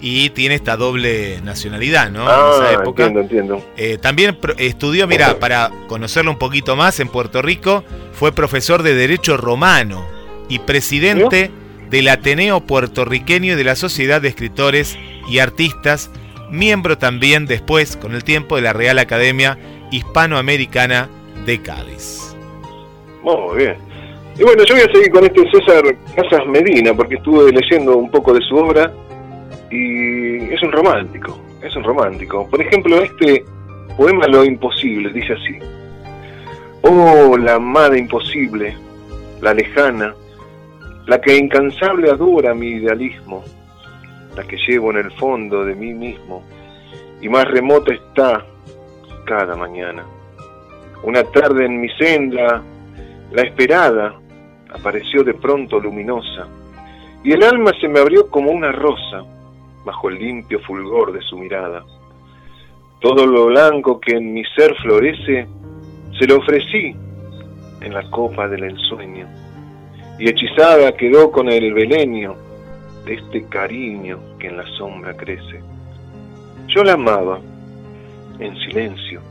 y tiene esta doble nacionalidad, ¿no? Ah, en esa época. Entiendo, entiendo. Eh, también estudió, mira, para conocerlo un poquito más en Puerto Rico, fue profesor de Derecho Romano y presidente del Ateneo Puertorriqueño y de la Sociedad de Escritores y Artistas, miembro también después, con el tiempo, de la Real Academia Hispanoamericana de Cádiz. Muy bien. Y bueno, yo voy a seguir con este César Casas Medina, porque estuve leyendo un poco de su obra y es un romántico, es un romántico. Por ejemplo, este poema Lo Imposible dice así. Oh, la amada imposible, la lejana, la que incansable adora mi idealismo, la que llevo en el fondo de mí mismo, y más remota está cada mañana. Una tarde en mi senda, la esperada, apareció de pronto luminosa, y el alma se me abrió como una rosa bajo el limpio fulgor de su mirada. Todo lo blanco que en mi ser florece, se lo ofrecí en la copa del ensueño, y hechizada quedó con el velenio de este cariño que en la sombra crece. Yo la amaba en silencio,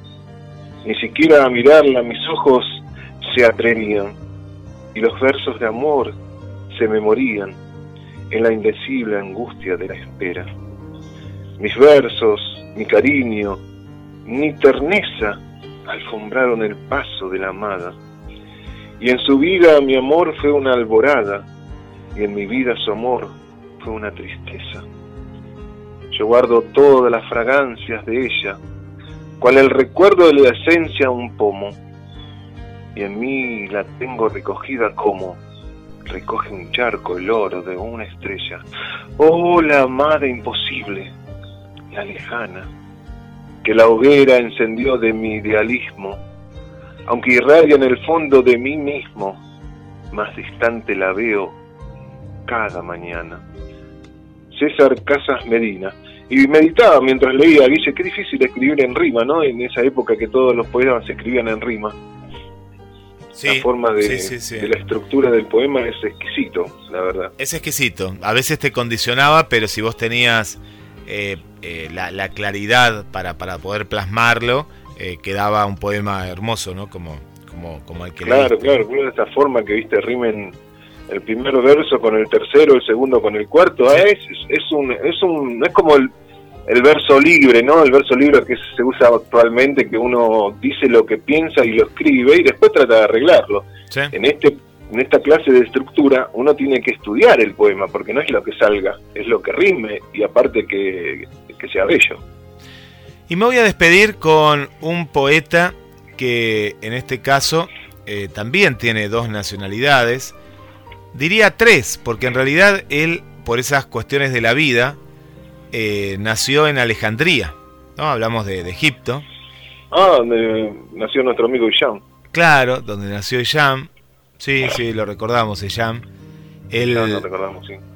ni siquiera a mirarla mis ojos se atrevían, y los versos de amor se me morían en la indecible angustia de la espera. Mis versos, mi cariño, mi terneza alfombraron el paso de la amada, y en su vida mi amor fue una alborada, y en mi vida su amor fue una tristeza. Yo guardo todas las fragancias de ella, cual el recuerdo de la esencia un pomo, y en mí la tengo recogida como recoge un charco el oro de una estrella. Oh, la amada imposible, la lejana, que la hoguera encendió de mi idealismo, aunque irradia en el fondo de mí mismo, más distante la veo cada mañana. César Casas Medina. Y meditaba mientras leía, dice, qué difícil escribir en rima, ¿no? En esa época que todos los poemas se escribían en rima la forma de, la estructura del poema es exquisito, la verdad. Es exquisito. A veces te condicionaba, pero si vos tenías eh, eh, la, claridad para, para poder plasmarlo, eh, quedaba un poema hermoso, ¿no? Como, como, como el que Claro, claro, de esta forma que viste rimen el primer verso con el tercero, el segundo con el cuarto, es, es, un, es un, es como el el verso libre, ¿no? El verso libre que se usa actualmente, que uno dice lo que piensa y lo escribe y después trata de arreglarlo. En este en esta clase de estructura uno tiene que estudiar el poema, porque no es lo que salga, es lo que rime y aparte que, sea bello. Y me voy a despedir con un poeta que en este caso eh, también tiene dos nacionalidades, diría tres, porque en realidad él, por esas cuestiones de la vida, eh, nació en Alejandría, ¿no? Hablamos de, Egipto. Ah, donde nació nuestro amigo Isham. Claro, donde nació Isham. Sí, sí, lo recordamos, Isham. El,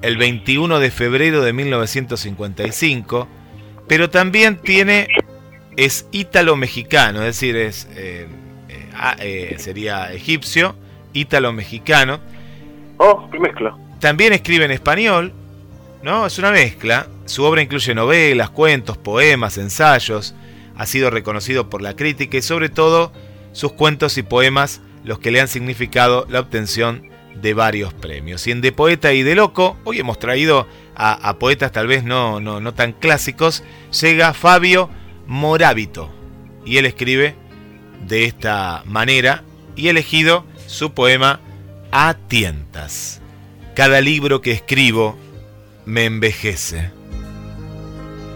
el 21 de febrero de 1955. Pero también tiene. Es ítalo-mexicano, es decir, es, eh, eh, sería egipcio, ítalo-mexicano. Oh, qué mezcla. También escribe en español, ¿no? Es una mezcla. Su obra incluye novelas, cuentos, poemas, ensayos. Ha sido reconocido por la crítica y sobre todo sus cuentos y poemas los que le han significado la obtención de varios premios. Y en De Poeta y de Loco, hoy hemos traído a, poetas tal vez no, no, no tan clásicos, llega Fabio Morábito. Y él escribe de esta manera y elegido su poema A Tientas. Cada libro que escribo me envejece.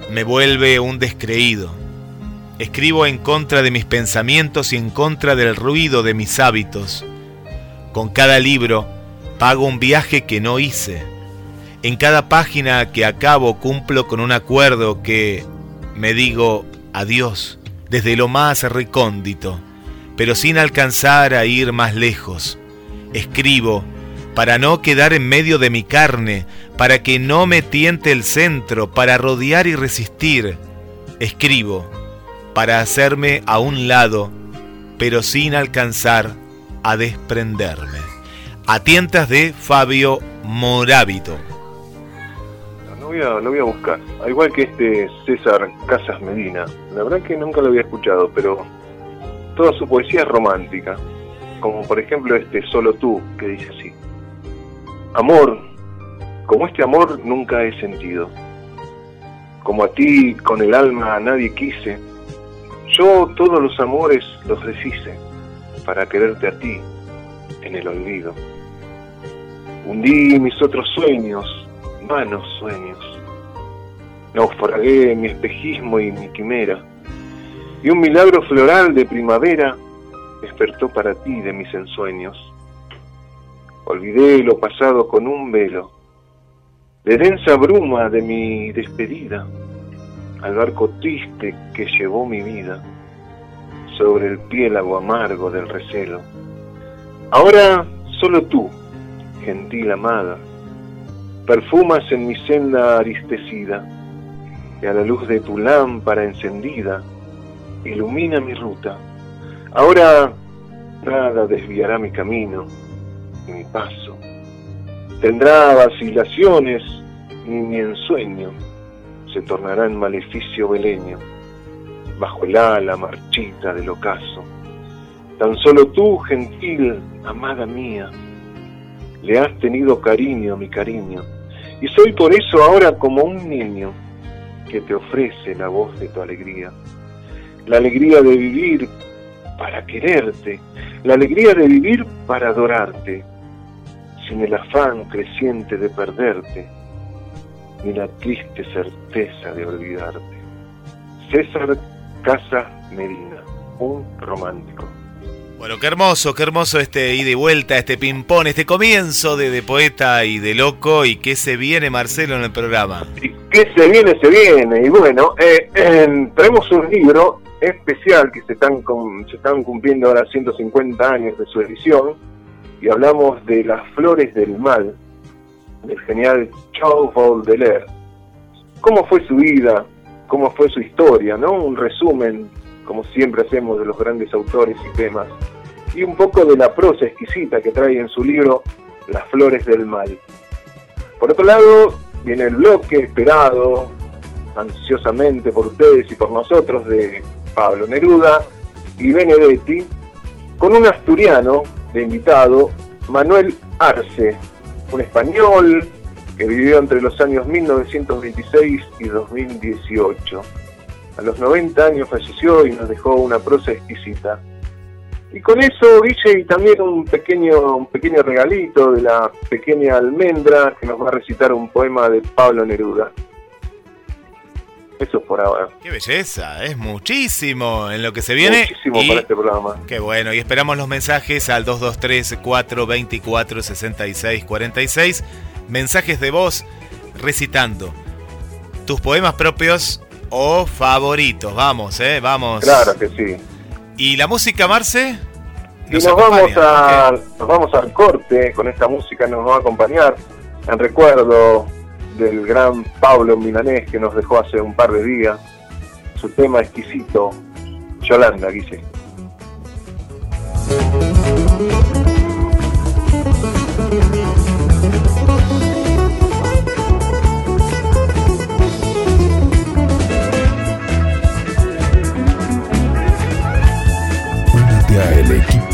Me vuelve un descreído. Escribo en contra de mis pensamientos y en contra del ruido de mis hábitos. Con cada libro pago un viaje que no hice. En cada página que acabo cumplo con un acuerdo que me digo adiós desde lo más recóndito, pero sin alcanzar a ir más lejos. Escribo para no quedar en medio de mi carne, para que no me tiente el centro, para rodear y resistir. Escribo, para hacerme a un lado, pero sin alcanzar a desprenderme. A tientas de Fabio Morábito. Lo voy, a, buscar. Al igual que este César Casas Medina. La verdad que nunca lo había escuchado, pero toda su poesía es romántica. Como por ejemplo este Solo tú, que dice así. Amor, como este amor nunca he sentido. Como a ti con el alma nadie quise, yo todos los amores los deshice para quererte a ti en el olvido. Hundí mis otros sueños, vanos sueños. Naufragué mi espejismo y mi quimera. Y un milagro floral de primavera despertó para ti de mis ensueños. Olvidé lo pasado con un velo, de densa bruma de mi despedida, al barco triste que llevó mi vida, sobre el piélago amargo del recelo. Ahora solo tú gentil amada, perfumas en mi senda aristecida, y a la luz de tu lámpara encendida, ilumina mi ruta. Ahora nada desviará mi camino paso. Tendrá vacilaciones y mi ensueño se tornará en maleficio beleño, bajo el ala marchita del ocaso. Tan solo tú, gentil, amada mía, le has tenido cariño mi cariño, y soy por eso ahora como un niño que te ofrece la voz de tu alegría. La alegría de vivir para quererte, la alegría de vivir para adorarte, sin el afán creciente de perderte, ni la triste certeza de olvidarte. César Casa Medina, un romántico. Bueno, qué hermoso, qué hermoso este ida y vuelta, este ping-pong, este comienzo de, poeta y de loco. ¿Y qué se viene, Marcelo, en el programa? ¿Y qué se viene? Se viene. Y bueno, eh, traemos un libro especial que se están, se están cumpliendo ahora 150 años de su edición. Y hablamos de Las Flores del Mal, del genial Charles Baudelaire. ¿Cómo fue su vida? ¿Cómo fue su historia? ¿no? Un resumen como siempre hacemos de los grandes autores y temas, y un poco de la prosa exquisita que trae en su libro Las Flores del Mal. Por otro lado, viene el bloque esperado ansiosamente por ustedes y por nosotros de Pablo Neruda y Benedetti, con un asturiano invitado, Manuel Arce, un español que vivió entre los años 1926 y 2018. A los 90 años falleció y nos dejó una prosa exquisita. Y con eso, Guille, y también un pequeño, un pequeño regalito de la pequeña almendra que nos va a recitar un poema de Pablo Neruda. Eso por ahora. Qué belleza, es muchísimo en lo que se viene. Muchísimo para este programa. Qué bueno, y esperamos los mensajes al 223-424-6646. Mensajes de voz recitando tus poemas propios o favoritos. Vamos, ¿eh? Vamos. Claro que sí. ¿Y la música, Marce? y nos vamos, a, nos vamos al corte, con esta música nos va a acompañar en recuerdo del gran Pablo Milanés que nos dejó hace un par de días, su tema exquisito, Yolanda, Guille.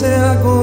Sea contigo.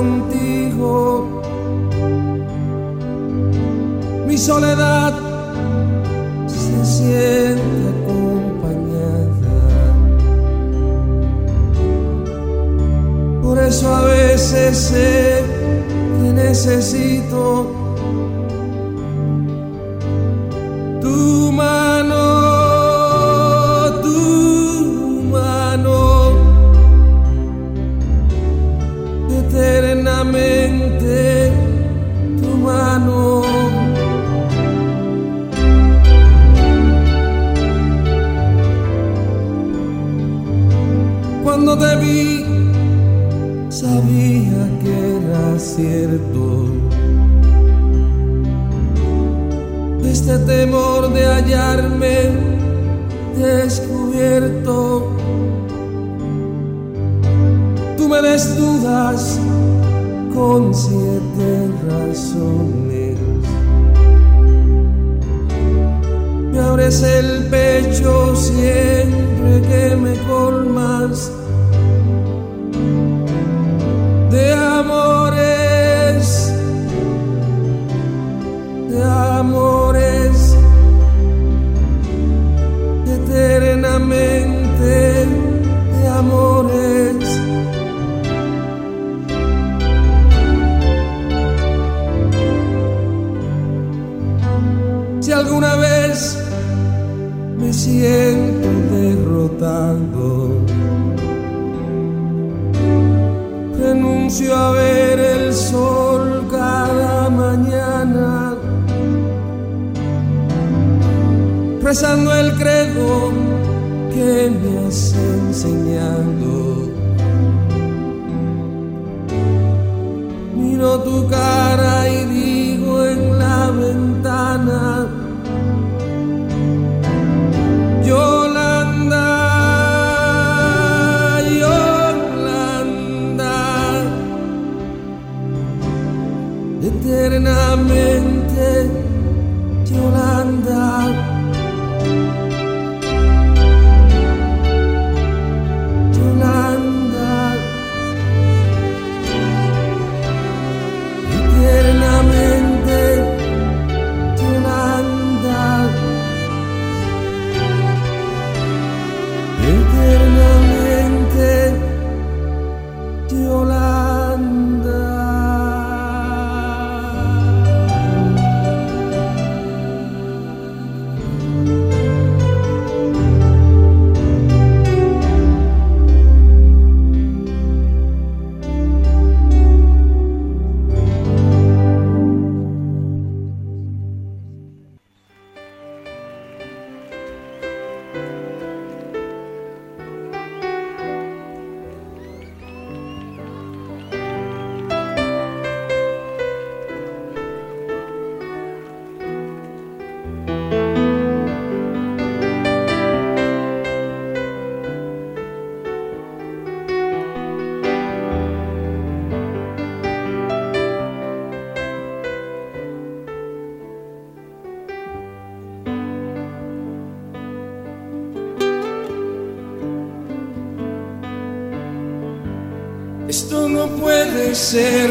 Puede ser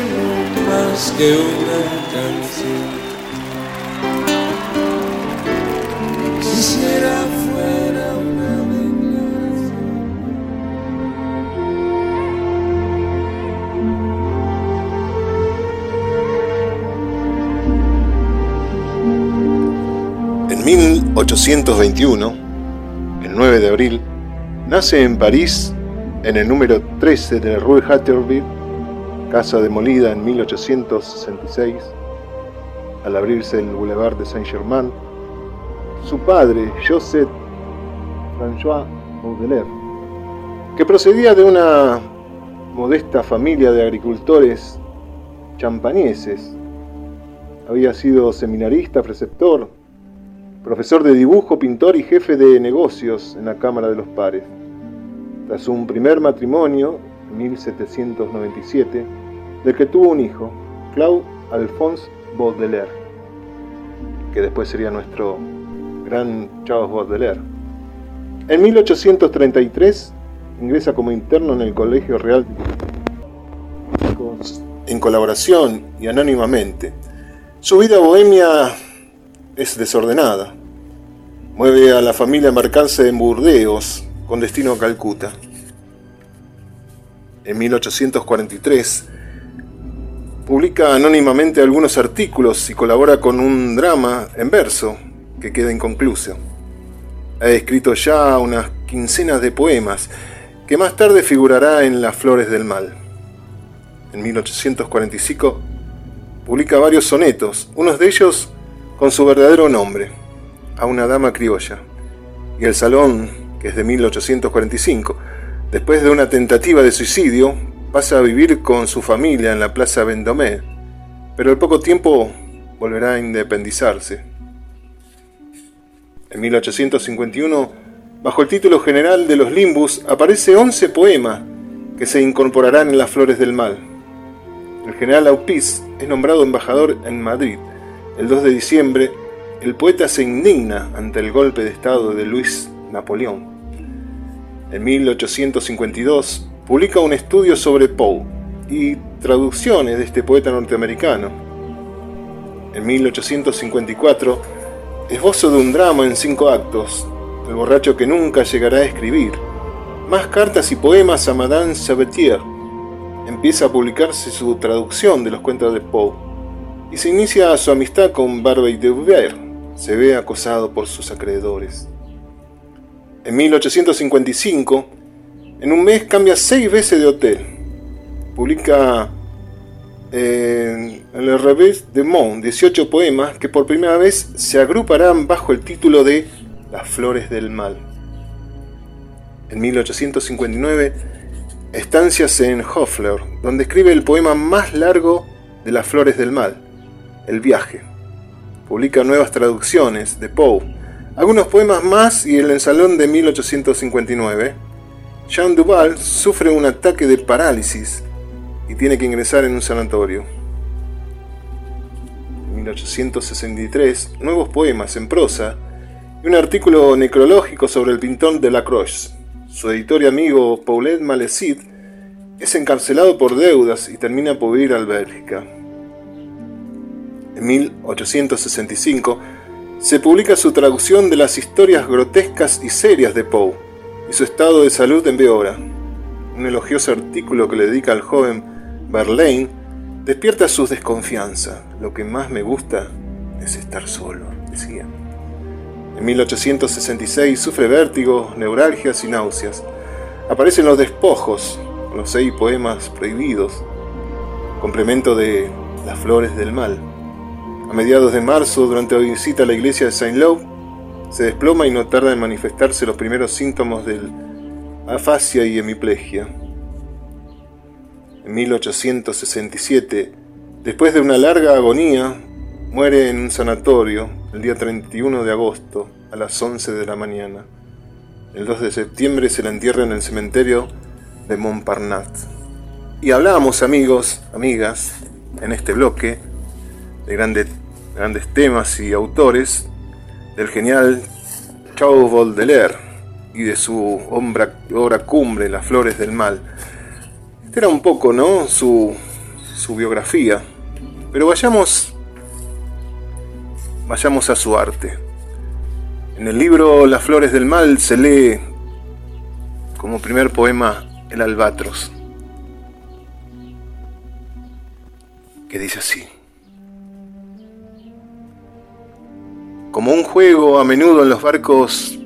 más que una canción. Quisiera fuera una declaración. En 1821, el 9 de abril, nace en París, en el número 13 de la Rue Hatterville, casa demolida en 1866, al abrirse el Boulevard de Saint-Germain, su padre, Joseph François Baudelaire, que procedía de una modesta familia de agricultores champañeses. Había sido seminarista, preceptor, profesor de dibujo, pintor y jefe de negocios en la Cámara de los Pares. Tras un primer matrimonio, 1797, del que tuvo un hijo, Claude Alphonse Baudelaire, que después sería nuestro gran Charles Baudelaire. En 1833 ingresa como interno en el Colegio Real en colaboración y anónimamente. Su vida bohemia es desordenada. Mueve a la familia a embarcarse en Burdeos con destino a Calcuta. En 1843 publica anónimamente algunos artículos y colabora con un drama en verso que queda inconcluso. Ha escrito ya unas quincenas de poemas que más tarde figurará en Las Flores del Mal. En 1845 publica varios sonetos, unos de ellos con su verdadero nombre, a una dama criolla, y El Salón, que es de 1845, Después de una tentativa de suicidio, pasa a vivir con su familia en la Plaza Vendomé, pero al poco tiempo volverá a independizarse. En 1851, bajo el título general de los Limbus, aparece 11 poemas que se incorporarán en las Flores del Mal. El general Aupis es nombrado embajador en Madrid. El 2 de diciembre, el poeta se indigna ante el golpe de Estado de Luis Napoleón. En 1852, publica un estudio sobre Poe y traducciones de este poeta norteamericano. En 1854, esbozo de un drama en cinco actos, El borracho que nunca llegará a escribir, más cartas y poemas a Madame Sabatier. Empieza a publicarse su traducción de los cuentos de Poe y se inicia su amistad con Barbey de Uber. Se ve acosado por sus acreedores. En 1855, en un mes cambia seis veces de hotel. Publica en el Revés de Monde 18 poemas que por primera vez se agruparán bajo el título de Las Flores del Mal. En 1859, estancias en Hoffler, donde escribe el poema más largo de Las Flores del Mal, El viaje. Publica nuevas traducciones de Poe, algunos poemas más y el ensalón de 1859. Jean Duval sufre un ataque de parálisis y tiene que ingresar en un sanatorio. En 1863, nuevos poemas en prosa y un artículo necrológico sobre el pintor de Lacroix. Su editor y amigo Paulette Malesit es encarcelado por deudas y termina por ir a Bélgica. En 1865 se publica su traducción de las historias grotescas y serias de Poe y su estado de salud empeora. Un elogioso artículo que le dedica al joven Verlaine despierta su desconfianza. Lo que más me gusta es estar solo, decía. En 1866 sufre vértigo, neuralgias y náuseas. Aparecen los despojos, los seis poemas prohibidos, complemento de Las Flores del Mal. A mediados de marzo, durante la visita a la iglesia de Saint-Lô, se desploma y no tarda en manifestarse los primeros síntomas del afasia y hemiplegia. En 1867, después de una larga agonía, muere en un sanatorio el día 31 de agosto a las 11 de la mañana. El 2 de septiembre se la entierra en el cementerio de Montparnasse. Y hablábamos, amigos, amigas, en este bloque de grandes, grandes temas y autores del genial Charles Baudelaire y de su obra cumbre, Las Flores del Mal. Esta era un poco, ¿no? Su, su biografía. Pero vayamos Vayamos a su arte. En el libro Las Flores del Mal se lee como primer poema El Albatros, que dice así. Como un juego a menudo en los barcos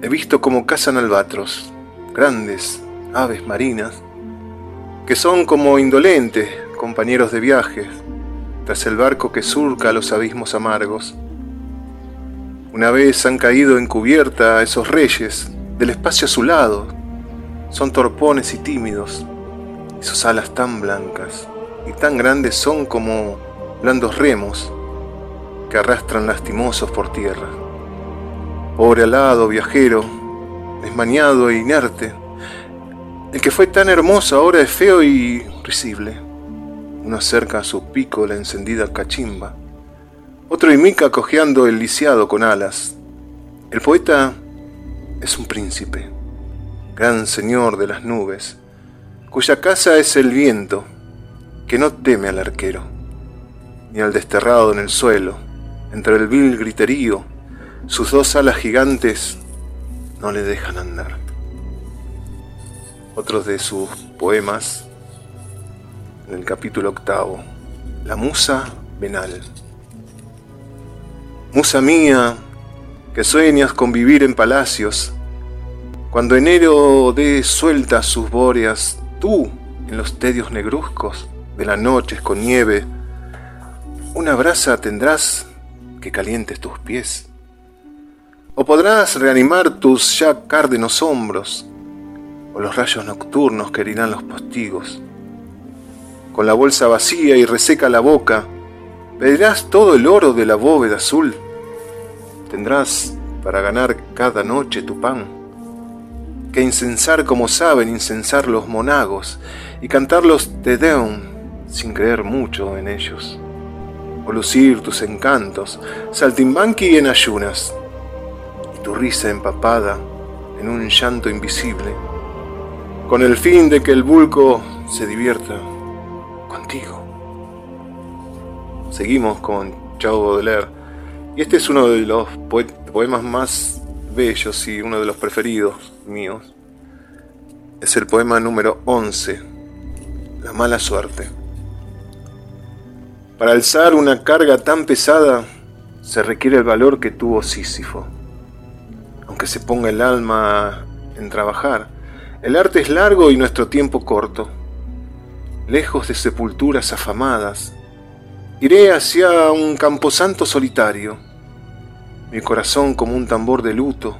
he visto cómo cazan albatros, grandes aves marinas, que son como indolentes compañeros de viaje, tras el barco que surca los abismos amargos. Una vez han caído en cubierta esos reyes del espacio azulado, son torpones y tímidos, y sus alas tan blancas y tan grandes son como blandos remos que arrastran lastimosos por tierra. Pobre alado viajero, desmañado e inerte, el que fue tan hermoso ahora es feo y risible. Uno acerca a su pico la encendida cachimba otro imita cojeando el lisiado con alas. El poeta es un príncipe, gran señor de las nubes, cuya casa es el viento, que no teme al arquero, ni al desterrado en el suelo, entre el vil griterío, sus dos alas gigantes no le dejan andar. Otros de sus poemas, en el capítulo octavo, La Musa Venal. Musa mía, que sueñas con vivir en palacios, cuando enero dé sueltas sus bóreas, tú, en los tedios negruzcos de las noches con nieve, una brasa tendrás que calientes tus pies. O podrás reanimar tus ya cárdenos hombros, o los rayos nocturnos que herirán los postigos. Con la bolsa vacía y reseca la boca, pedirás todo el oro de la bóveda azul. Tendrás para ganar cada noche tu pan, que incensar como saben incensar los monagos y cantar los Te Deum sin creer mucho en ellos, o lucir tus encantos, saltimbanqui en ayunas, y tu risa empapada en un llanto invisible, con el fin de que el vulco se divierta contigo. Seguimos con Chao Baudelaire, y este es uno de los poemas más bellos y uno de los preferidos míos. Es el poema número 11, La mala suerte. Para alzar una carga tan pesada se requiere el valor que tuvo Sísifo. Aunque se ponga el alma en trabajar, el arte es largo y nuestro tiempo corto. Lejos de sepulturas afamadas, iré hacia un camposanto solitario, mi corazón como un tambor de luto,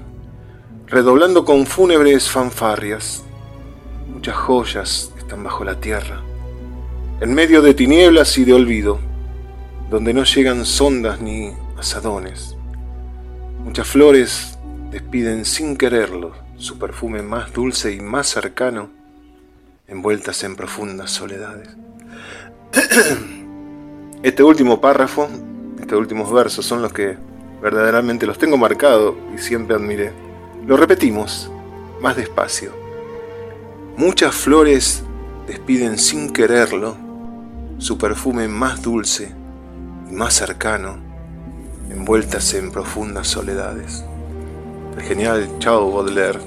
redoblando con fúnebres fanfarrias. Muchas joyas están bajo la tierra en medio de tinieblas y de olvido, donde no llegan sondas ni asadones. Muchas flores despiden sin quererlo su perfume más dulce y más cercano, envueltas en profundas soledades. Este último párrafo, estos últimos versos son los que verdaderamente los tengo marcado y siempre admiré. Lo repetimos, más despacio. Muchas flores despiden sin quererlo su perfume más dulce y más cercano, envueltas en profundas soledades. El genial Chao Baudelaire.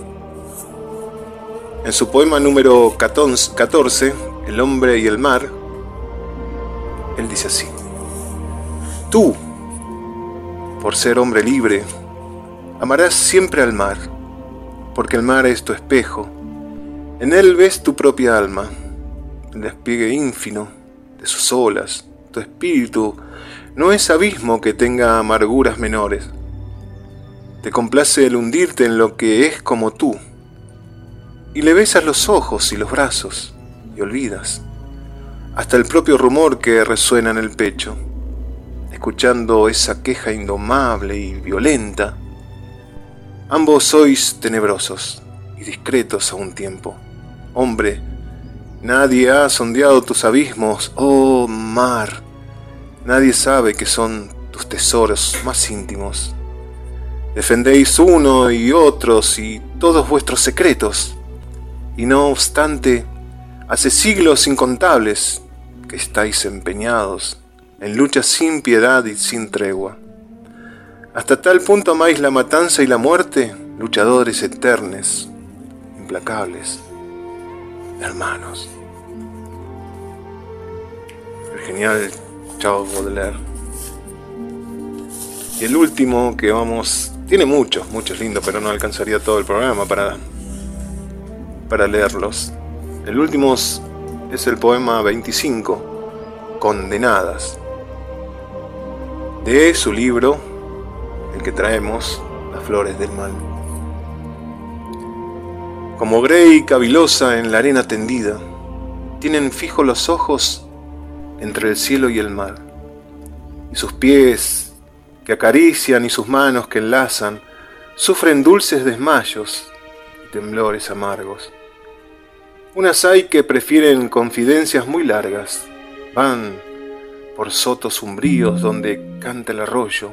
En su poema número 14, El hombre y el mar, él dice así. Tú, por ser hombre libre, amarás siempre al mar, porque el mar es tu espejo. En él ves tu propia alma, el despliegue ínfino de sus olas. Tu espíritu no es abismo que tenga amarguras menores. Te complace el hundirte en lo que es como tú. Y le besas los ojos y los brazos y olvidas. Hasta el propio rumor que resuena en el pecho. Escuchando esa queja indomable y violenta. Ambos sois tenebrosos y discretos a un tiempo. Hombre, Nadie ha sondeado tus abismos, oh mar. Nadie sabe que son tus tesoros más íntimos. Defendéis uno y otros y todos vuestros secretos. Y no obstante, hace siglos incontables que estáis empeñados en lucha sin piedad y sin tregua. Hasta tal punto amáis la matanza y la muerte, luchadores eternos, implacables hermanos. El genial Charles Baudelaire. Y el último que vamos, tiene muchos, muchos lindos, pero no alcanzaría todo el programa para, para leerlos. El último es el poema 25, Condenadas, de su libro, el que traemos, Las Flores del Mal como Grey cavilosa en la arena tendida, tienen fijos los ojos entre el cielo y el mar, y sus pies que acarician y sus manos que enlazan sufren dulces desmayos y temblores amargos. Unas hay que prefieren confidencias muy largas, van por sotos umbríos donde canta el arroyo,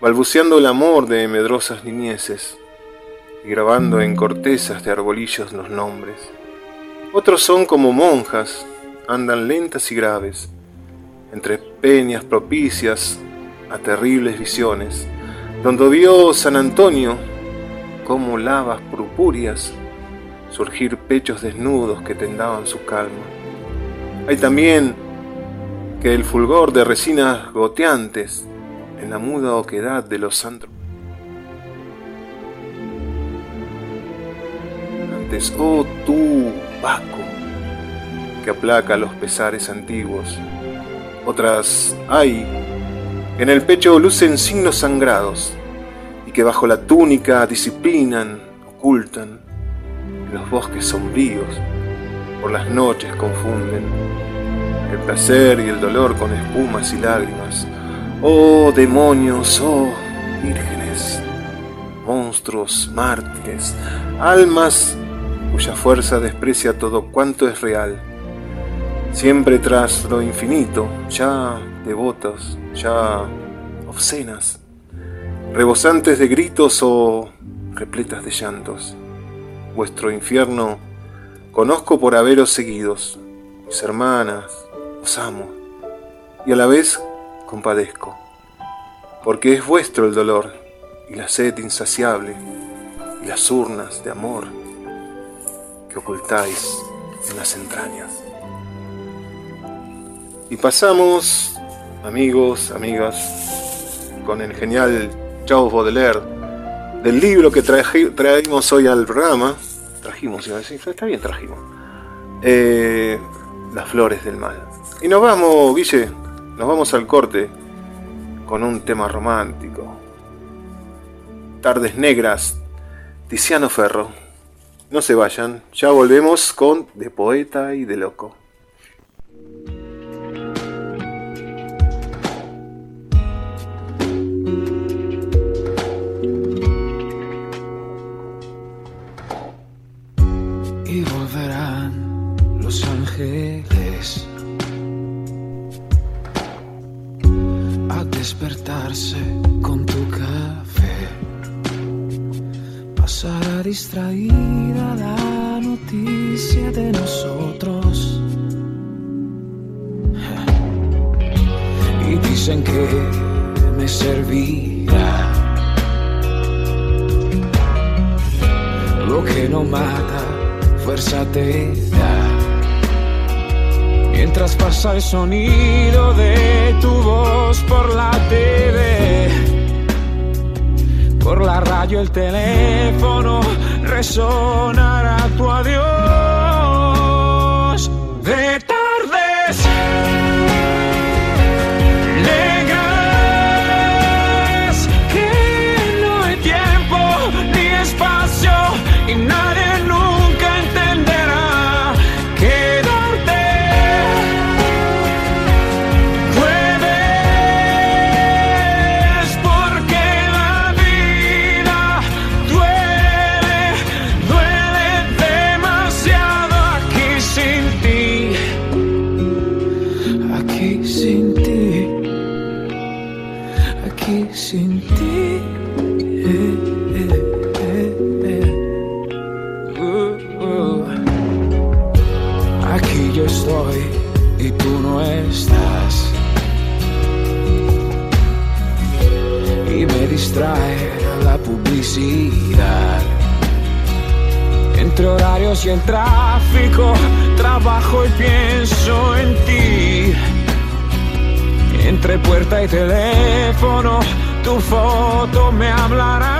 balbuceando el amor de medrosas niñeces y grabando en cortezas de arbolillos los nombres. Otros son como monjas, andan lentas y graves, entre peñas propicias a terribles visiones, donde vio San Antonio como lavas purpúreas surgir pechos desnudos que tendaban su calma. Hay también que el fulgor de resinas goteantes en la muda oquedad de los santos oh tú, Vasco, que aplaca los pesares antiguos. Otras hay en el pecho lucen signos sangrados y que bajo la túnica disciplinan, ocultan los bosques sombríos por las noches confunden el placer y el dolor con espumas y lágrimas. Oh demonios, oh vírgenes, monstruos, mártires, almas cuya fuerza desprecia todo cuanto es real. Siempre tras lo infinito, ya devotos, ya obscenas, rebosantes de gritos o repletas de llantos. Vuestro infierno conozco por haberos seguidos, mis hermanas, os amo, y a la vez compadezco, porque es vuestro el dolor y la sed insaciable y las urnas de amor que ocultáis en las entrañas. Y pasamos, amigos, amigas, con el genial Charles Baudelaire, del libro que traímos hoy al programa. Trajimos, iba a decir, está bien, trajimos. Eh, las flores del mal. Y nos vamos, Guille, nos vamos al corte con un tema romántico. Tardes Negras, Tiziano Ferro. No se vayan, ya volvemos con De Poeta y de Loco. Y volverán los ángeles a despertarse con tu café. Pasará distraída la noticia de nosotros. Y dicen que me servirá. Lo que no mata, fuerza te da. Mientras pasa el sonido de tu voz por la TV, por la radio, el teléfono, resonará tu adiós. Y el tráfico, trabajo y pienso en ti. Entre puerta y teléfono, tu foto me hablará.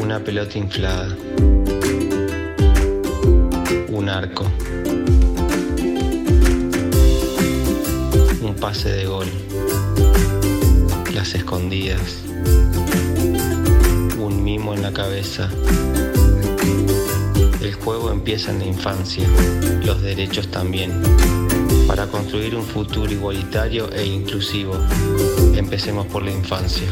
Una pelota inflada. Un arco. Un pase de gol. Las escondidas. Un mimo en la cabeza Juego empieza en la infancia, los derechos también. Para construir un futuro igualitario e inclusivo, empecemos por la infancia.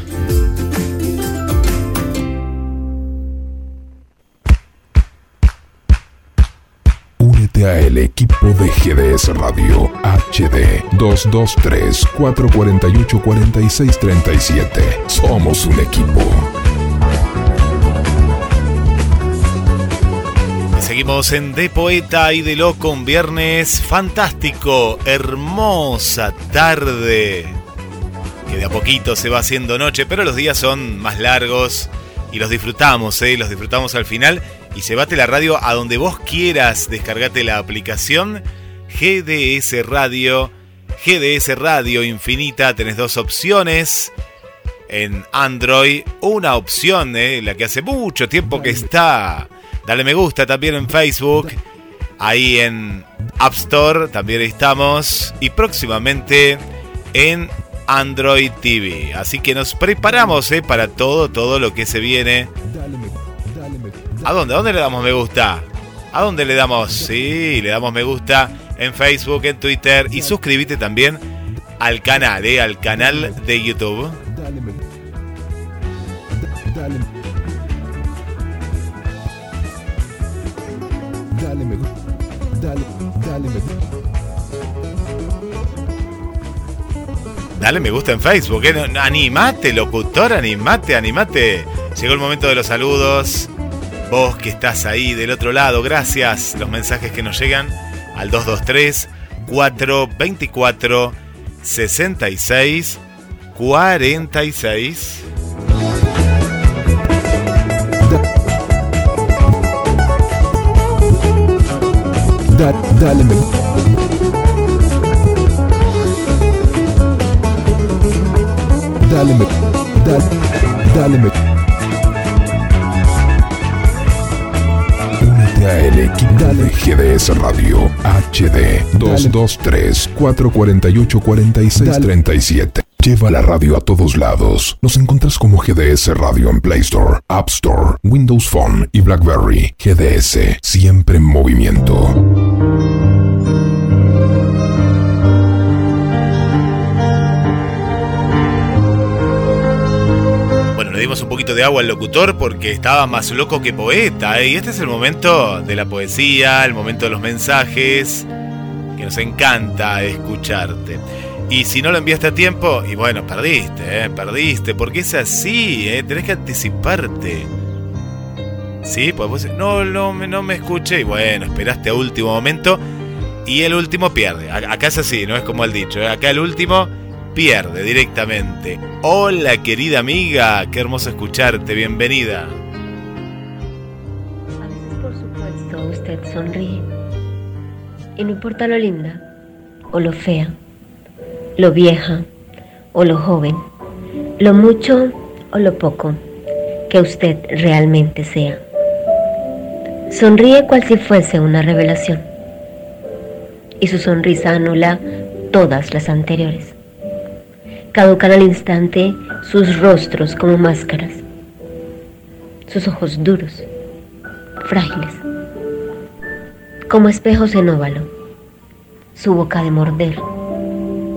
Únete a el equipo de GDS Radio HD 223 448 4637. Somos un equipo. Seguimos en De Poeta y de Loco, un viernes. Fantástico, hermosa tarde, que de a poquito se va haciendo noche, pero los días son más largos y los disfrutamos, ¿eh? los disfrutamos al final. Y se bate la radio a donde vos quieras, descargate la aplicación GDS Radio, GDS Radio Infinita, tenés dos opciones en Android, una opción, ¿eh? la que hace mucho tiempo que está Dale me gusta también en Facebook. Ahí en App Store también estamos. Y próximamente en Android TV. Así que nos preparamos eh, para todo, todo lo que se viene. ¿A dónde? ¿A dónde le damos me gusta? ¿A dónde le damos? Sí, le damos me gusta en Facebook, en Twitter. Y suscríbete también al canal, eh, al canal de YouTube. Dale me gusta. Dale, dale me gusta. Dale me gusta en Facebook. ¿eh? Animate, locutor, animate, animate. Llegó el momento de los saludos. Vos que estás ahí del otro lado, gracias. Los mensajes que nos llegan al 223 424 66 46. Da, dale me. Dale me. Dale, dale me. Únete a el equipo de GDS Radio HD 223 448 4637. Lleva la radio a todos lados. Nos encuentras como GDS Radio en Play Store, App Store, Windows Phone y BlackBerry. GDS, siempre en movimiento. Bueno, le dimos un poquito de agua al locutor porque estaba más loco que poeta. ¿eh? Y este es el momento de la poesía, el momento de los mensajes, que nos encanta escucharte. Y si no lo enviaste a tiempo, y bueno, perdiste, ¿eh? perdiste, porque es así, ¿eh? tenés que anticiparte. Sí, pues vos no, no, no me escuché, y bueno, esperaste a último momento, y el último pierde. Acá es así, no es como el dicho, ¿eh? acá el último pierde directamente. Hola querida amiga, qué hermoso escucharte, bienvenida. A veces, por supuesto, usted sonríe. Y no importa lo linda, o lo fea, lo vieja, o lo joven, lo mucho o lo poco que usted realmente sea. Sonríe cual si fuese una revelación. Y su sonrisa anula todas las anteriores. Caducan al instante sus rostros como máscaras, sus ojos duros, frágiles, como espejos en óvalo, su boca de morder,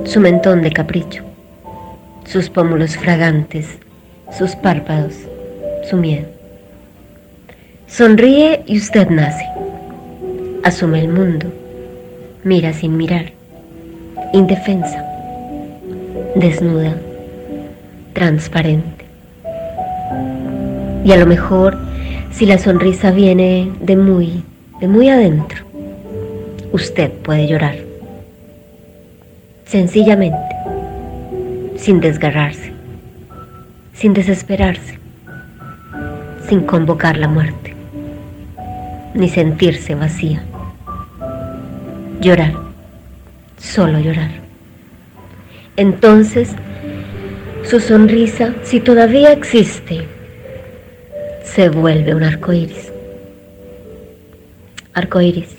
su mentón de capricho, sus pómulos fragantes, sus párpados, su miedo. Sonríe y usted nace, asume el mundo, mira sin mirar, indefensa, desnuda, transparente. Y a lo mejor, si la sonrisa viene de muy, de muy adentro, usted puede llorar. Sencillamente, sin desgarrarse, sin desesperarse, sin convocar la muerte, ni sentirse vacía. Llorar, solo llorar. Entonces, su sonrisa, si todavía existe, se vuelve un arco iris. Arco iris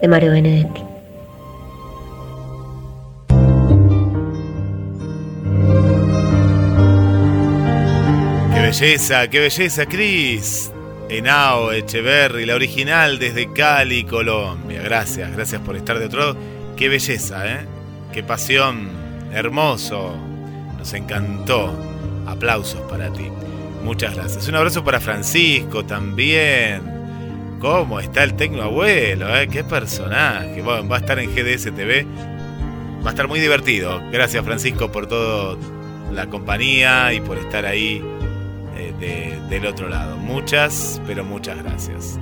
de Mario Benedetti. Belleza, qué belleza, Cris. Enao Echeverry, la original desde Cali, Colombia. Gracias, gracias por estar de otro lado. Qué belleza, ¿eh? Qué pasión, hermoso. Nos encantó. Aplausos para ti. Muchas gracias. Un abrazo para Francisco también. ¿Cómo está el tecno abuelo? Eh? Qué personaje. Va a estar en GDS TV. Va a estar muy divertido. Gracias Francisco por toda la compañía y por estar ahí eh, del otro lado. Muchas, pero muchas gracias.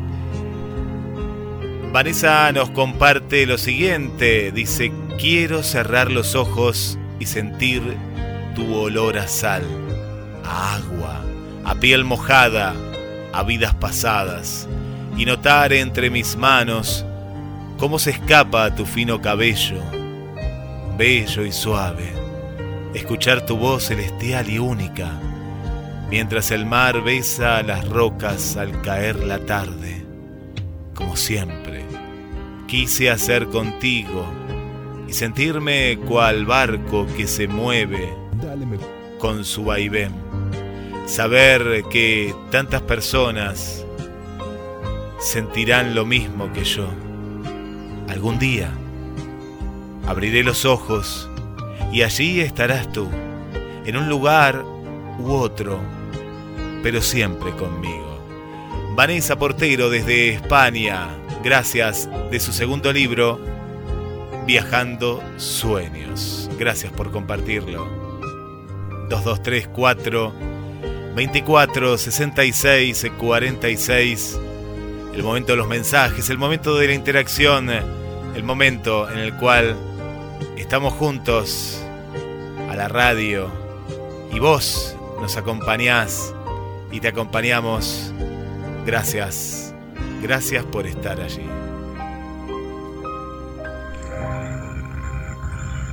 Vanessa nos comparte lo siguiente. Dice, quiero cerrar los ojos y sentir tu olor a sal, a agua, a piel mojada, a vidas pasadas, y notar entre mis manos cómo se escapa tu fino cabello, bello y suave, escuchar tu voz celestial y única, mientras el mar besa las rocas al caer la tarde, como siempre. Quise hacer contigo y sentirme cual barco que se mueve con su vaivén. Saber que tantas personas sentirán lo mismo que yo. Algún día abriré los ojos y allí estarás tú, en un lugar u otro, pero siempre conmigo. Vanessa Portero desde España, gracias de su segundo libro, Viajando Sueños. Gracias por compartirlo. 2234 24 66 46 el momento de los mensajes, el momento de la interacción, el momento en el cual estamos juntos a la radio y vos nos acompañás y te acompañamos. Gracias, gracias por estar allí.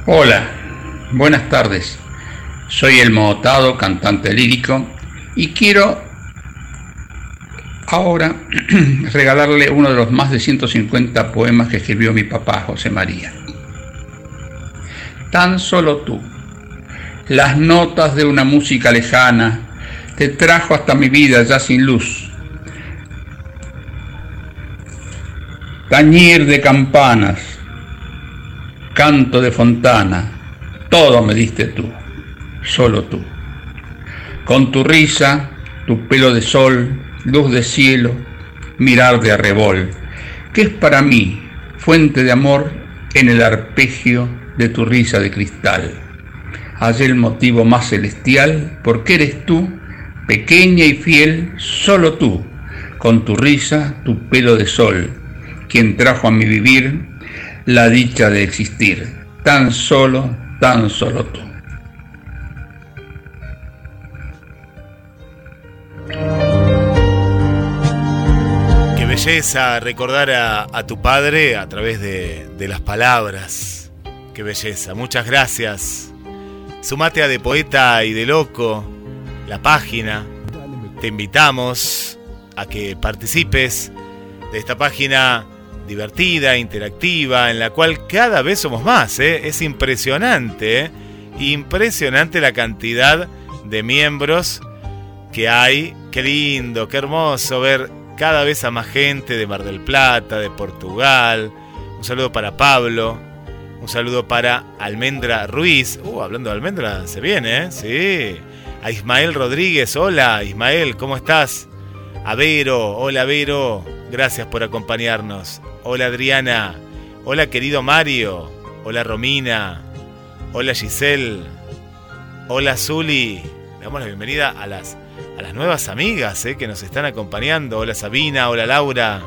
Hola, buenas tardes. Soy el Motado, cantante lírico, y quiero ahora regalarle uno de los más de 150 poemas que escribió mi papá José María. Tan solo tú, las notas de una música lejana, te trajo hasta mi vida ya sin luz. Tañir de campanas, canto de fontana, todo me diste tú, solo tú. Con tu risa, tu pelo de sol, luz de cielo, mirar de arrebol, que es para mí fuente de amor en el arpegio de tu risa de cristal. Hallé el motivo más celestial porque eres tú, pequeña y fiel, solo tú, con tu risa, tu pelo de sol, quien trajo a mi vivir la dicha de existir, tan solo, tan solo tú. belleza recordar a, tu padre a través de, las palabras. Qué belleza. Muchas gracias. Sumate a De Poeta y de Loco, la página. Te invitamos a que participes de esta página divertida, interactiva, en la cual cada vez somos más. ¿eh? Es impresionante, ¿eh? impresionante la cantidad de miembros que hay. Qué lindo, qué hermoso ver cada vez a más gente de Mar del Plata, de Portugal. Un saludo para Pablo. Un saludo para Almendra Ruiz. Uh, hablando de Almendra, se viene, ¿eh? Sí. A Ismael Rodríguez. Hola, Ismael, ¿cómo estás? A Vero. Hola, Vero. Gracias por acompañarnos. Hola, Adriana. Hola, querido Mario. Hola, Romina. Hola, Giselle. Hola, Zuli. Damos la bienvenida a las a las nuevas amigas eh, que nos están acompañando. Hola Sabina, hola Laura,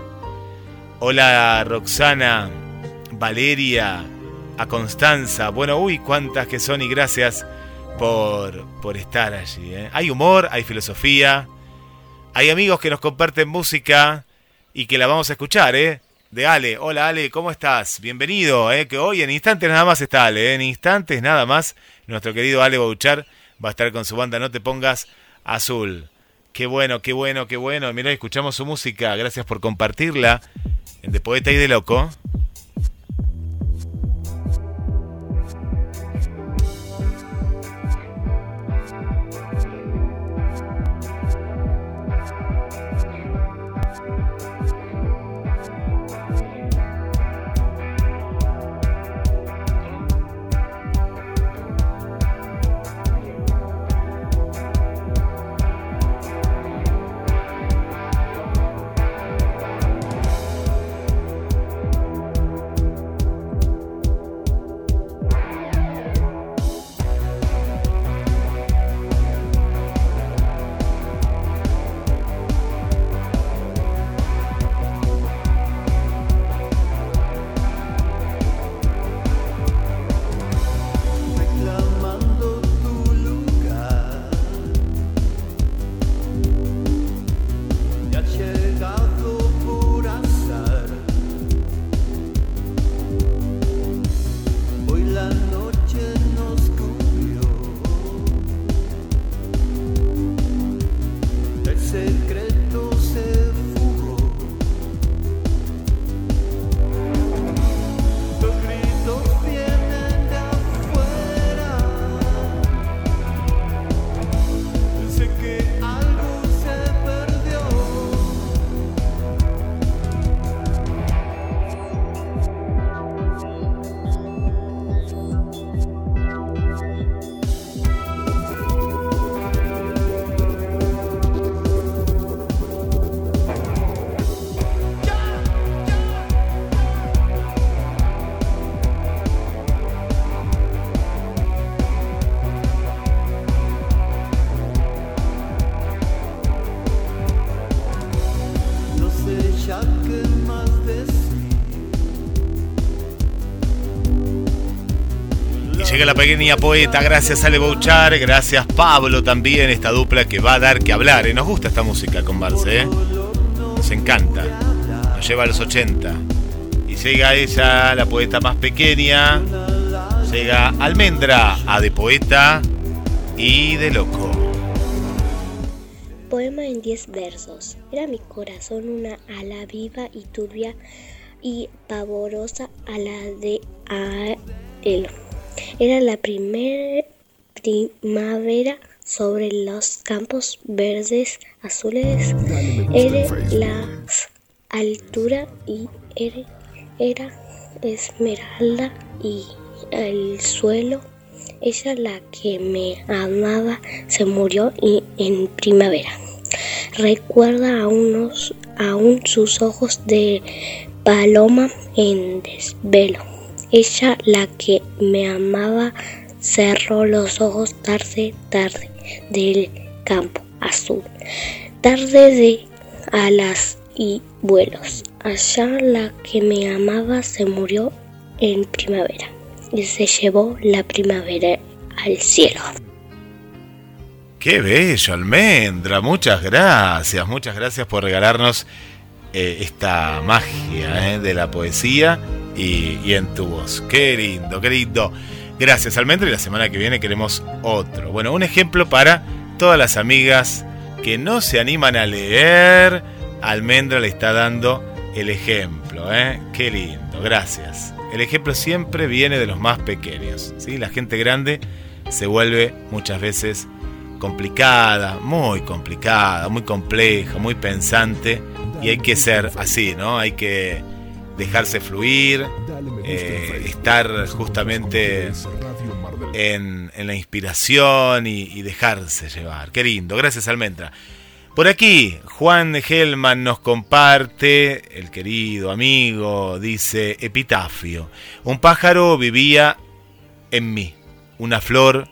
hola Roxana, Valeria, a Constanza. Bueno, uy, cuántas que son y gracias por, por estar allí. Eh. Hay humor, hay filosofía, hay amigos que nos comparten música y que la vamos a escuchar, ¿eh? De Ale. Hola Ale, ¿cómo estás? Bienvenido, ¿eh? Que hoy en instantes nada más está Ale, ¿eh? En instantes nada más nuestro querido Ale Bouchar va a estar con su banda No Te Pongas azul. Qué bueno, qué bueno, qué bueno. Mirá, escuchamos su música. Gracias por compartirla. De Poeta y de Loco. La pequeña poeta, gracias Ale Bouchar, gracias Pablo también, esta dupla que va a dar que hablar. ¿eh? Nos gusta esta música con Barce, ¿eh? nos encanta, nos lleva a los 80. Y llega ella, la poeta más pequeña, llega Almendra, a de poeta y de loco. Poema en 10 versos. Era mi corazón una ala viva y turbia y pavorosa a la de a él. Era la primera primavera sobre los campos verdes azules. Era la altura y era, esmeralda y el suelo. Ella la que me amaba se murió en primavera. Recuerda aún, aún sus ojos de paloma en desvelo. Ella, la que me amaba, cerró los ojos tarde, tarde del campo azul, tarde de alas y vuelos. Allá la que me amaba se murió en primavera y se llevó la primavera al cielo. Qué bello, almendra. Muchas gracias, muchas gracias por regalarnos eh, esta magia eh, de la poesía y, en tu voz. Qué lindo, qué lindo. Gracias, Almendra. Y la semana que viene queremos otro. Bueno, un ejemplo para todas las amigas que no se animan a leer. Almendra le está dando el ejemplo. ¿eh? Qué lindo, gracias. El ejemplo siempre viene de los más pequeños. ¿sí? La gente grande se vuelve muchas veces complicada, muy complicada, muy compleja, muy pensante. Y hay que ser así, ¿no? Hay que dejarse fluir, eh, estar justamente en, la inspiración y, dejarse llevar. Qué lindo, gracias Almendra. Por aquí, Juan Helman nos comparte, el querido amigo, dice, epitafio, un pájaro vivía en mí, una flor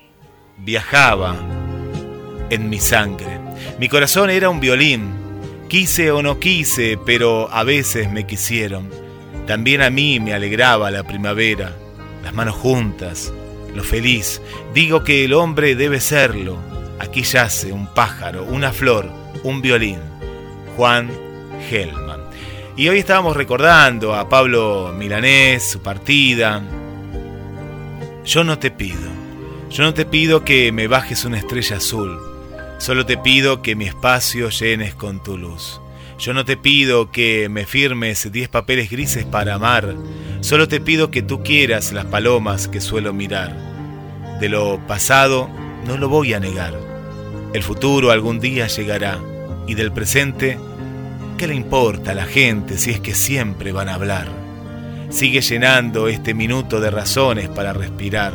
viajaba en mi sangre, mi corazón era un violín, quise o no quise, pero a veces me quisieron también a mí me alegraba la primavera, las manos juntas, lo feliz. Digo que el hombre debe serlo. Aquí yace un pájaro, una flor, un violín. Juan Gelman. Y hoy estábamos recordando a Pablo Milanés, su partida. Yo no te pido, yo no te pido que me bajes una estrella azul. Solo te pido que mi espacio llenes con tu luz. Yo no te pido que me firmes diez papeles grises para amar, solo te pido que tú quieras las palomas que suelo mirar. De lo pasado no lo voy a negar. El futuro algún día llegará y del presente, ¿qué le importa a la gente si es que siempre van a hablar? Sigue llenando este minuto de razones para respirar.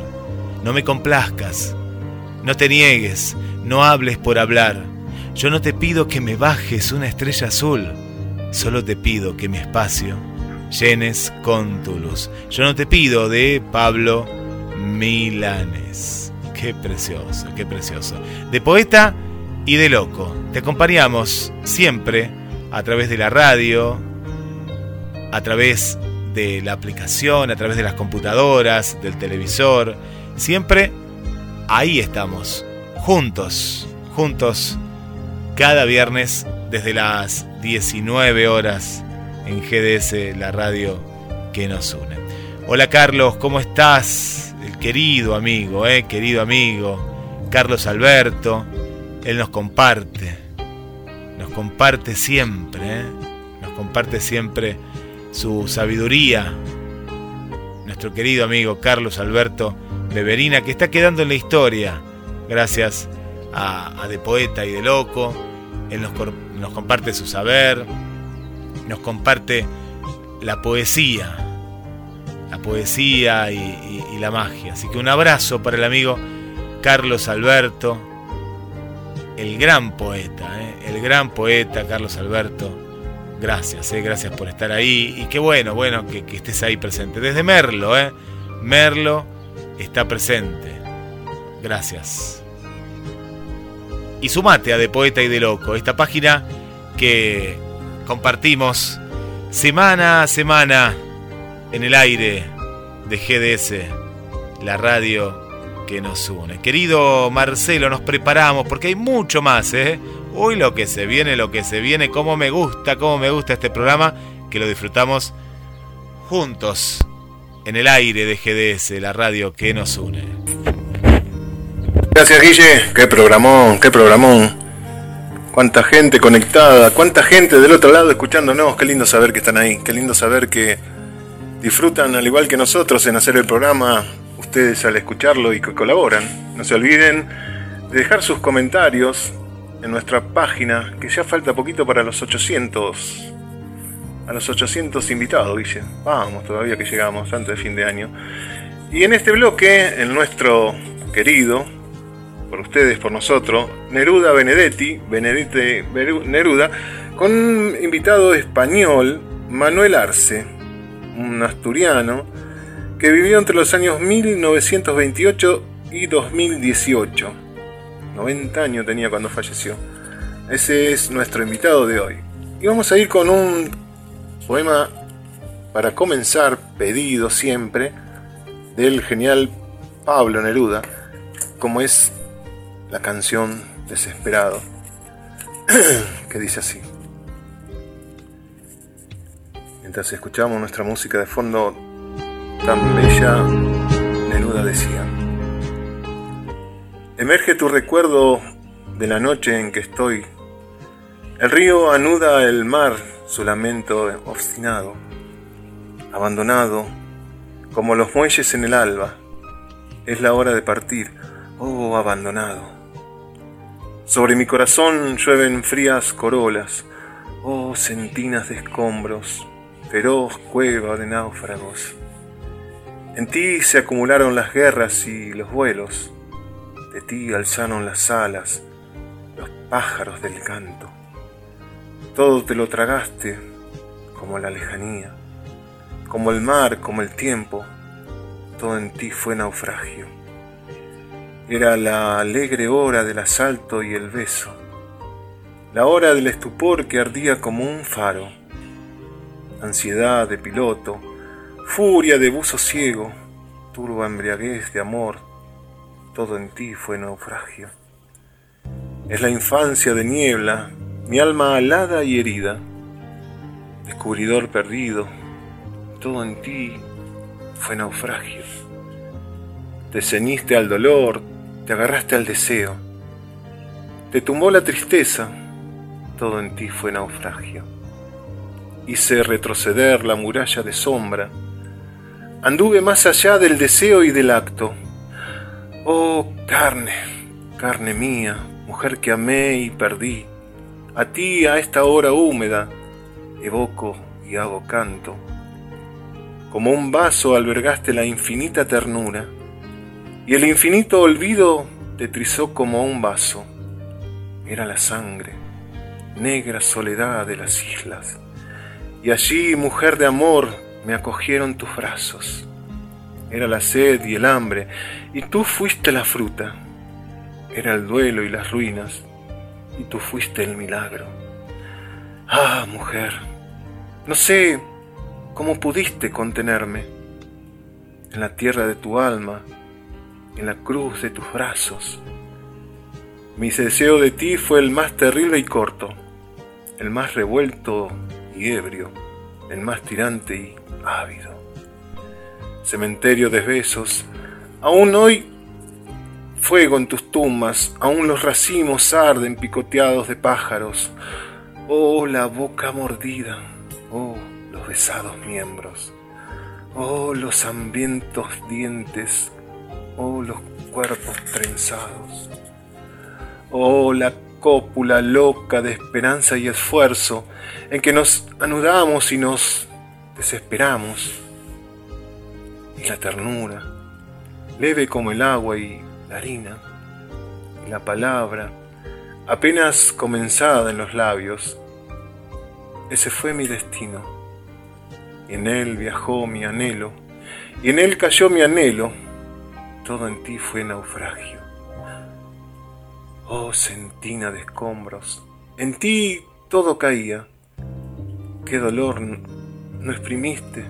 No me complazcas, no te niegues, no hables por hablar. Yo no te pido que me bajes una estrella azul, solo te pido que mi espacio llenes con tu luz. Yo no te pido de Pablo Milanes. Qué precioso, qué precioso. De poeta y de loco. Te acompañamos siempre a través de la radio, a través de la aplicación, a través de las computadoras, del televisor. Siempre ahí estamos, juntos, juntos cada viernes desde las 19 horas en GDS, la radio que nos une. Hola Carlos, ¿cómo estás? El querido amigo, eh, querido amigo, Carlos Alberto, él nos comparte, nos comparte siempre, eh, nos comparte siempre su sabiduría. Nuestro querido amigo Carlos Alberto Beverina, que está quedando en la historia, gracias a, a De Poeta y de Loco, él nos, comparte su saber, nos comparte la poesía, la poesía y, la magia. Así que un abrazo para el amigo Carlos Alberto, el gran poeta, ¿eh? el gran poeta Carlos Alberto. Gracias, ¿eh? gracias por estar ahí y qué bueno, bueno que, que estés ahí presente. Desde Merlo, ¿eh? Merlo está presente. Gracias y sumate a De Poeta y de Loco, esta página que compartimos semana a semana en el aire de GDS, la radio que nos une. Querido Marcelo, nos preparamos porque hay mucho más, ¿eh? Hoy lo que se viene, lo que se viene, cómo me gusta, cómo me gusta este programa, que lo disfrutamos juntos en el aire de GDS, la radio que nos une. Gracias Guille, qué programón, qué programón. Cuánta gente conectada, cuánta gente del otro lado escuchándonos, qué lindo saber que están ahí, qué lindo saber que disfrutan al igual que nosotros en hacer el programa, ustedes al escucharlo y que colaboran. No se olviden de dejar sus comentarios en nuestra página, que ya falta poquito para los 800, a los 800 invitados, Guille. Vamos, todavía que llegamos antes de fin de año. Y en este bloque, en nuestro querido, por ustedes, por nosotros, Neruda Benedetti, Benedete Neruda, con un invitado español, Manuel Arce, un asturiano, que vivió entre los años 1928 y 2018. 90 años tenía cuando falleció. Ese es nuestro invitado de hoy. Y vamos a ir con un poema para comenzar, pedido siempre, del genial Pablo Neruda, como es la canción Desesperado, que dice así. Mientras escuchamos nuestra música de fondo tan bella, Neruda decía, Emerge tu recuerdo de la noche en que estoy. El río anuda el mar su lamento obstinado, abandonado, como los muelles en el alba. Es la hora de partir, oh abandonado. Sobre mi corazón llueven frías corolas, oh centinas de escombros, feroz cueva de náufragos. En ti se acumularon las guerras y los vuelos, de ti alzaron las alas, los pájaros del canto. Todo te lo tragaste como la lejanía, como el mar, como el tiempo, todo en ti fue naufragio. Era la alegre hora del asalto y el beso, la hora del estupor que ardía como un faro, ansiedad de piloto, furia de buzo ciego, turba embriaguez de amor, todo en ti fue naufragio. Es la infancia de niebla, mi alma alada y herida, descubridor perdido, todo en ti fue naufragio. Te ceñiste al dolor, te agarraste al deseo. Te tumbó la tristeza, todo en ti fue naufragio. Hice retroceder la muralla de sombra, anduve más allá del deseo y del acto. Oh carne, carne mía, mujer que amé y perdí, a ti a esta hora húmeda, evoco y hago canto. Como un vaso albergaste la infinita ternura, y el infinito olvido te trizó como un vaso. Era la sangre, negra soledad de las islas, y allí, mujer de amor, me acogieron tus brazos. Era la sed y el hambre, y tú fuiste la fruta. Era el duelo y las ruinas, y tú fuiste el milagro. Ah, mujer, no sé cómo pudiste contenerme en la tierra de tu alma, en la cruz de tus brazos. Mi deseo de ti fue el más terrible y corto, el más revuelto y ebrio, el más tirante y ávido. Cementerio de besos, aún hoy fuego en tus tumbas, aún los racimos arden picoteados de pájaros. Oh, la boca mordida, oh, los besados miembros, oh, los hambrientos dientes, oh, los cuerpos trenzados, oh, la cópula loca de esperanza y esfuerzo en que nos anudamos y nos desesperamos. Y la ternura, leve como el agua y la harina, y la palabra, apenas comenzada en los labios, ese fue mi destino. En él viajó mi anhelo, y en él cayó mi anhelo, todo en ti fue naufragio. Oh centina de escombros, en ti todo caía. Qué dolor no exprimiste,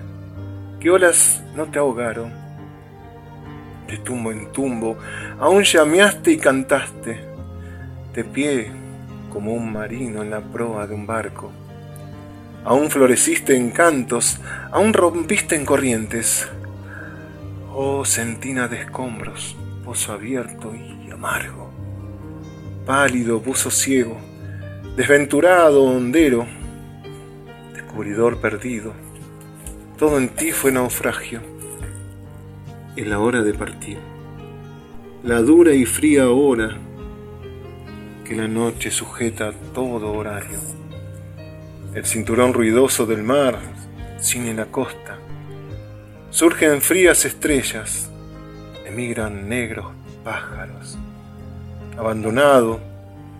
qué olas no te ahogaron. De tumbo en tumbo, aún llameaste y cantaste, de pie como un marino en la proa de un barco. Aún floreciste en cantos, aún rompiste en corrientes. Oh centina de escombros, pozo abierto y amargo pálido buzo ciego, desventurado hondero, descubridor perdido, todo en ti fue naufragio. Es la hora de partir, la dura y fría hora que la noche sujeta todo horario. El cinturón ruidoso del mar en la costa. Surgen frías estrellas, emigran negros pájaros abandonado,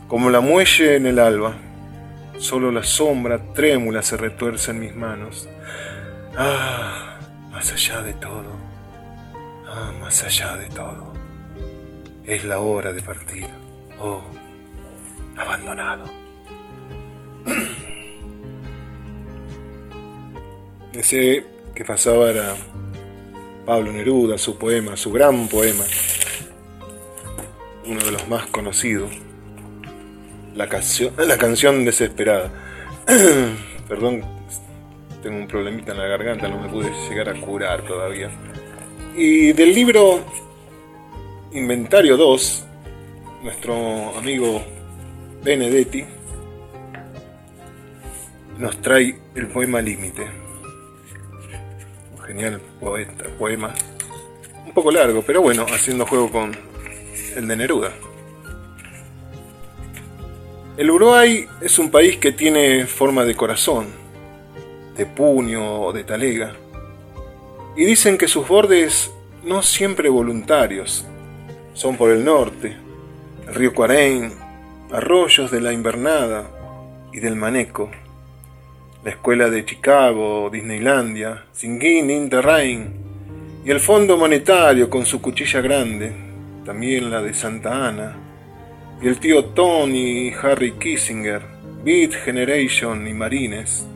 como la muelle en el alba. Solo la sombra trémula se retuerce en mis manos. Ah, más allá de todo. Ah, más allá de todo. Es la hora de partir. Oh, abandonado. Ese que pasaba era Pablo Neruda, su poema, su gran poema, uno de los más conocidos, la canción, la canción desesperada. Perdón, tengo un problemita en la garganta, no me pude llegar a curar todavía. Y del libro Inventario 2, nuestro amigo Benedetti nos trae el poema Límite. Genial poeta, poema. Un poco largo, pero bueno, haciendo juego con el de Neruda. El Uruguay es un país que tiene forma de corazón, de puño o de talega, y dicen que sus bordes no siempre voluntarios son por el norte, el río Cuarén, arroyos de la Invernada y del Maneco, la escuela de Chicago, Disneylandia, Singuín, Interrain y el Fondo Monetario con su cuchilla grande, también la de Santa Ana, y el tío Tony Harry Kissinger, Beat Generation y Marines,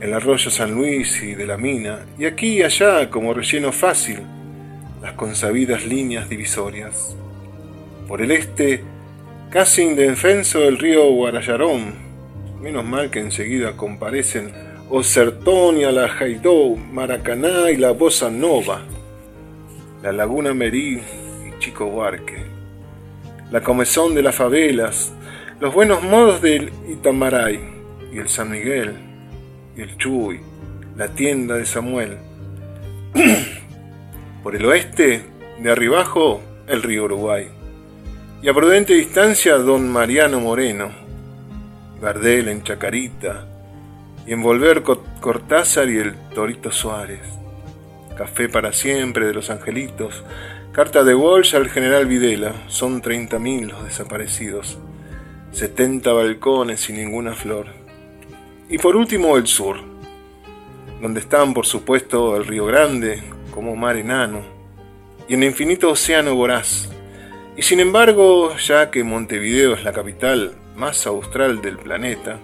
el arroyo San Luis y de la mina, y aquí y allá, como relleno fácil, las consabidas líneas divisorias. Por el este, casi indefenso el río Guarayarón, menos mal que enseguida comparecen Osertonia, la Jaidó, Maracaná y la Bossa Nova, la laguna Merí Chico Huarque, la comezón de las favelas, los buenos modos del Itamaray y el San Miguel y el Chuy, la tienda de Samuel. Por el oeste, de arribajo, el río Uruguay. Y a prudente distancia, don Mariano Moreno, Gardel en Chacarita, y envolver Cortázar y el Torito Suárez. Café para siempre de los angelitos, carta de Walsh al general Videla, son 30.000 los desaparecidos, 70 balcones y ninguna flor. Y por último el sur, donde están por supuesto el río Grande como mar enano y el infinito océano voraz. Y sin embargo, ya que Montevideo es la capital más austral del planeta,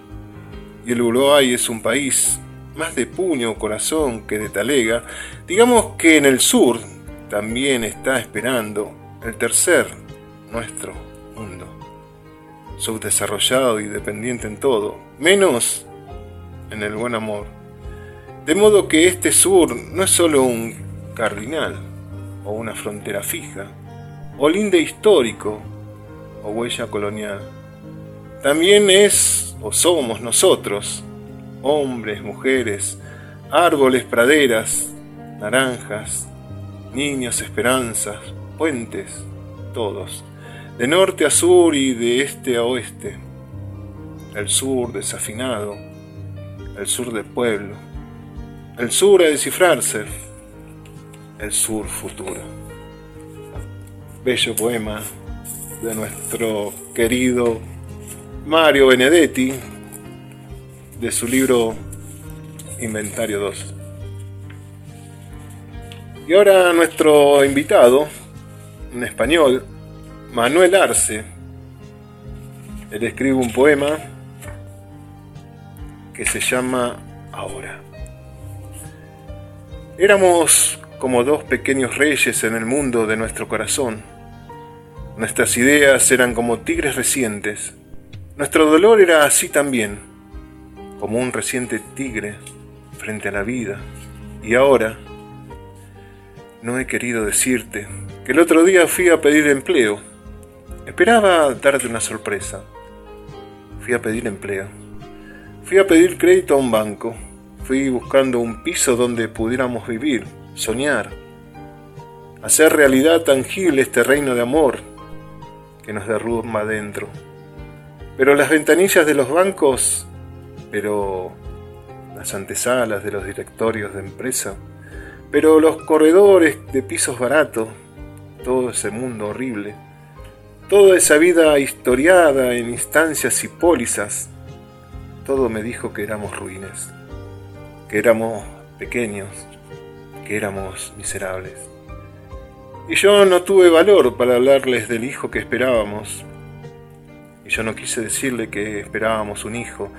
y el Uruguay es un país más de puño o corazón que de talega, digamos que en el sur también está esperando el tercer nuestro mundo, subdesarrollado y dependiente en todo, menos en el buen amor. De modo que este sur no es solo un cardinal o una frontera fija, o linde histórico o huella colonial. También es o somos nosotros, hombres, mujeres, árboles, praderas, naranjas, niños, esperanzas, puentes, todos, de norte a sur y de este a oeste, el sur desafinado, el sur del pueblo, el sur a descifrarse, el sur futuro. Bello poema de nuestro querido Mario Benedetti, de su libro Inventario 2. Y ahora nuestro invitado, en español, Manuel Arce. Él escribe un poema que se llama Ahora. Éramos como dos pequeños reyes en el mundo de nuestro corazón. Nuestras ideas eran como tigres recientes. Nuestro dolor era así también, como un reciente tigre frente a la vida. Y ahora, no he querido decirte que el otro día fui a pedir empleo. Esperaba darte una sorpresa. Fui a pedir empleo. Fui a pedir crédito a un banco. Fui buscando un piso donde pudiéramos vivir, soñar, hacer realidad tangible este reino de amor que nos derrumba adentro. Pero las ventanillas de los bancos, pero las antesalas de los directorios de empresa, pero los corredores de pisos baratos, todo ese mundo horrible, toda esa vida historiada en instancias y pólizas, todo me dijo que éramos ruines, que éramos pequeños, que éramos miserables. Y yo no tuve valor para hablarles del hijo que esperábamos. Y yo no quise decirle que esperábamos un hijo,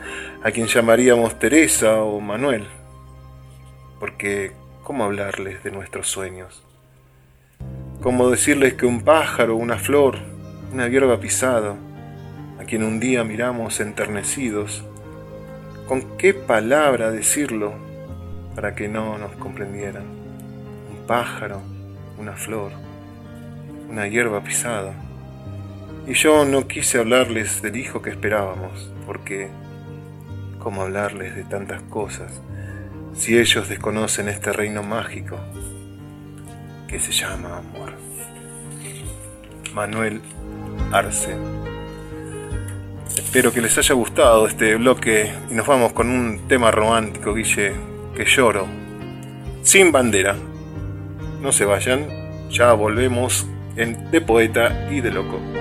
a quien llamaríamos Teresa o Manuel, porque ¿Cómo hablarles de nuestros sueños? ¿Cómo decirles que un pájaro, una flor, una hierba pisada, a quien un día miramos enternecidos, ¿con qué palabra decirlo para que no nos comprendieran? Un pájaro, una flor, una hierba pisada. Y yo no quise hablarles del hijo que esperábamos, porque ¿cómo hablarles de tantas cosas? si ellos desconocen este reino mágico que se llama amor. Manuel Arce. Espero que les haya gustado este bloque y nos vamos con un tema romántico, Guille, que lloro. Sin bandera. No se vayan, ya volvemos en De Poeta y de Loco.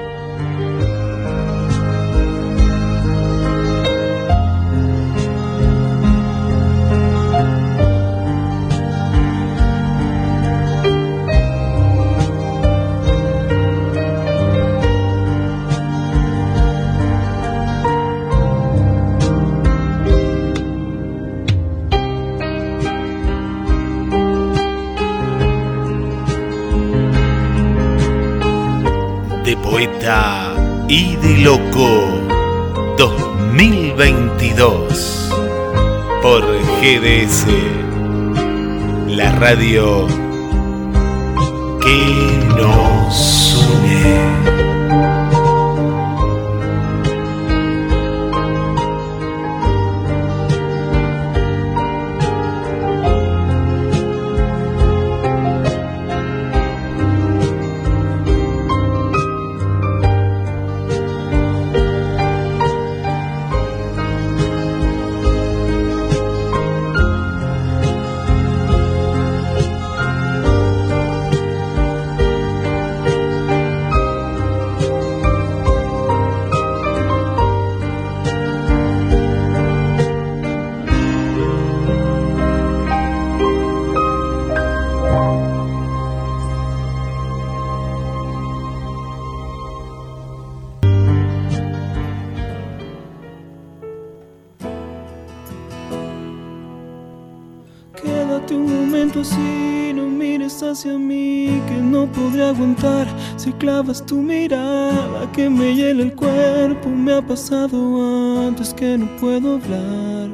Y de Loco 2022 por GDS, la radio que nos une. Clavas tu mirada que me hiela el cuerpo. Me ha pasado antes que no puedo hablar.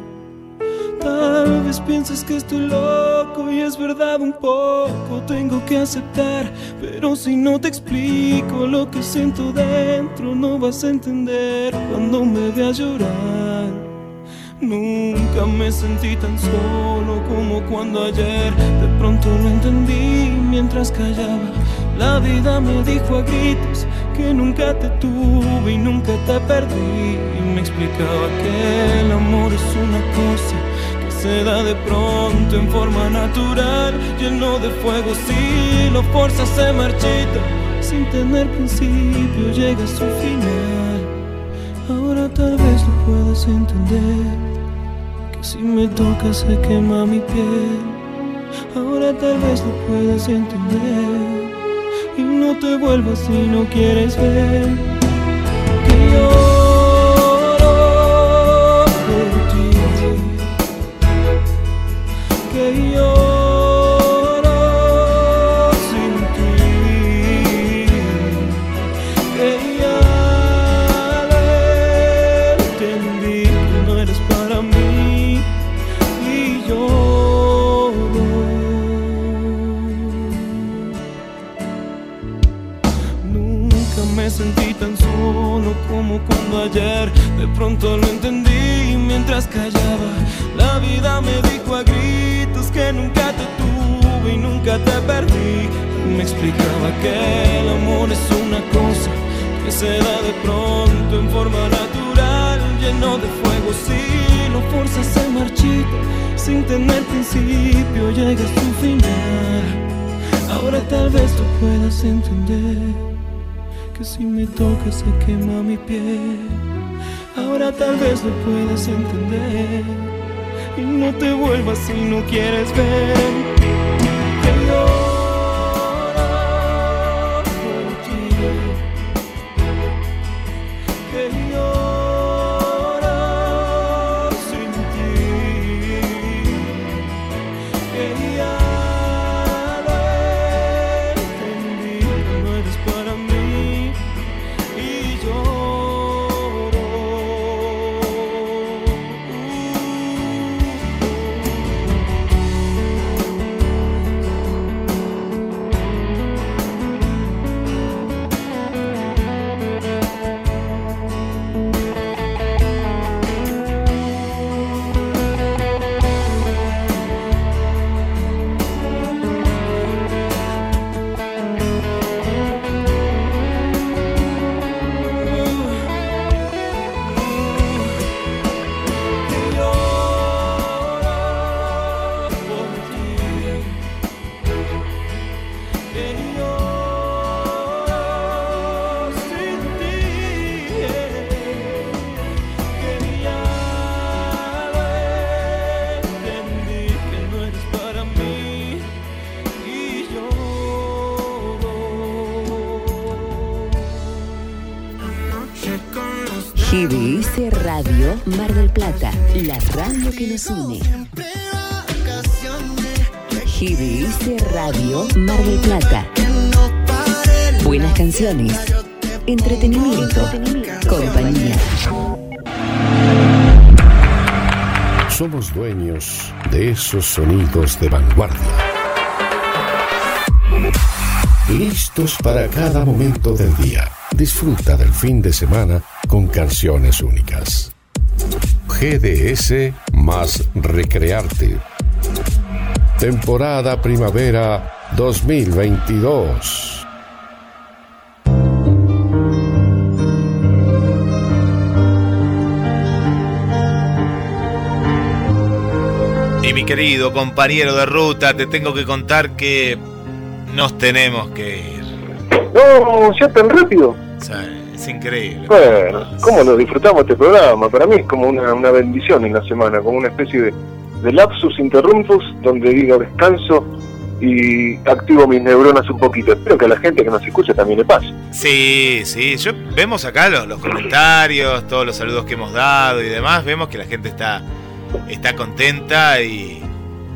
Tal vez pienses que estoy loco y es verdad un poco, tengo que aceptar, pero si no te explico lo que siento dentro, no vas a entender cuando me veas llorar. Nunca me sentí tan solo como cuando ayer de pronto lo entendí mientras callaba. La vida me dijo a gritos que nunca te tuve y nunca te perdí. Y me explicaba que el amor es una cosa se da de pronto en forma natural, lleno de fuego si lo fuerza se marchita, sin tener principio llega a su final. Ahora tal vez lo puedas entender, que si me tocas se quema mi piel. Ahora tal vez lo puedas entender, no te vuelvas si no quieres ver que yo de pronto lo entendí mientras callaba. La vida me dijo a gritos que nunca te tuve y nunca te perdí. Me explicaba que el amor es una cosa que se da de pronto en forma natural, lleno de fuego. Si lo fuerzas se marchita, sin tener principio, llega a su final. Ahora tal vez tú puedas entender que si me tocas se quema mi piel. Ahora tal vez lo puedas entender y no te vuelvas si no quieres ver que nos une. GDS Radio Mar del Plata. Buenas canciones, entretenimiento, compañía. Somos dueños de esos sonidos de vanguardia. Listos para cada momento del día. Disfruta del fin de semana con canciones únicas. GDS más Recrearte. Temporada Primavera 2022. Y mi querido compañero de ruta, te tengo que contar que nos tenemos que ir. No, ya tan rápido. Sí es increíble. Bueno, ¿cómo lo disfrutamos este programa? Para mí es como una, bendición en la semana, como una especie de, de lapsus interruptus donde digo descanso y activo mis neuronas un poquito. Espero que a la gente que nos escucha también le pase. Sí, sí, yo vemos acá los, los comentarios, todos los saludos que hemos dado y demás, vemos que la gente está, está contenta y,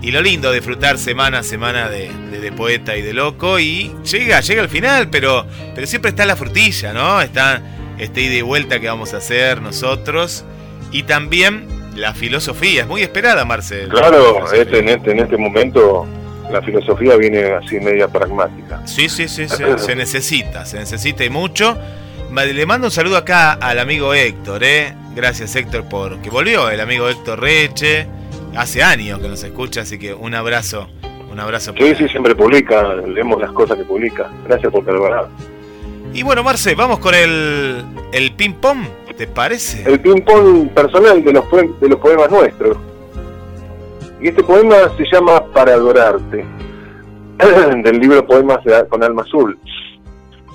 Y lo lindo, disfrutar semana a semana de, de, poeta y de loco. Y llega, llega al final, pero, pero siempre está la frutilla, ¿no? Está este ida y vuelta que vamos a hacer nosotros. Y también la filosofía, es muy esperada, Marcel. Claro, este, en, este, en este momento la filosofía viene así media pragmática. Sí, sí, sí, se, necesita, se necesita y mucho. Le mando un saludo acá al amigo Héctor, ¿eh? Gracias Héctor por que volvió, el amigo Héctor Reche. Hace años que nos escucha, así que un abrazo, un abrazo. Sí, sí, siempre publica, leemos las cosas que publica. Gracias por perdonar. Y bueno, Marce, vamos con el, el ping-pong, ¿te parece? El ping-pong personal de los, de los poemas nuestros. Y este poema se llama Para adorarte, del libro Poemas con alma azul,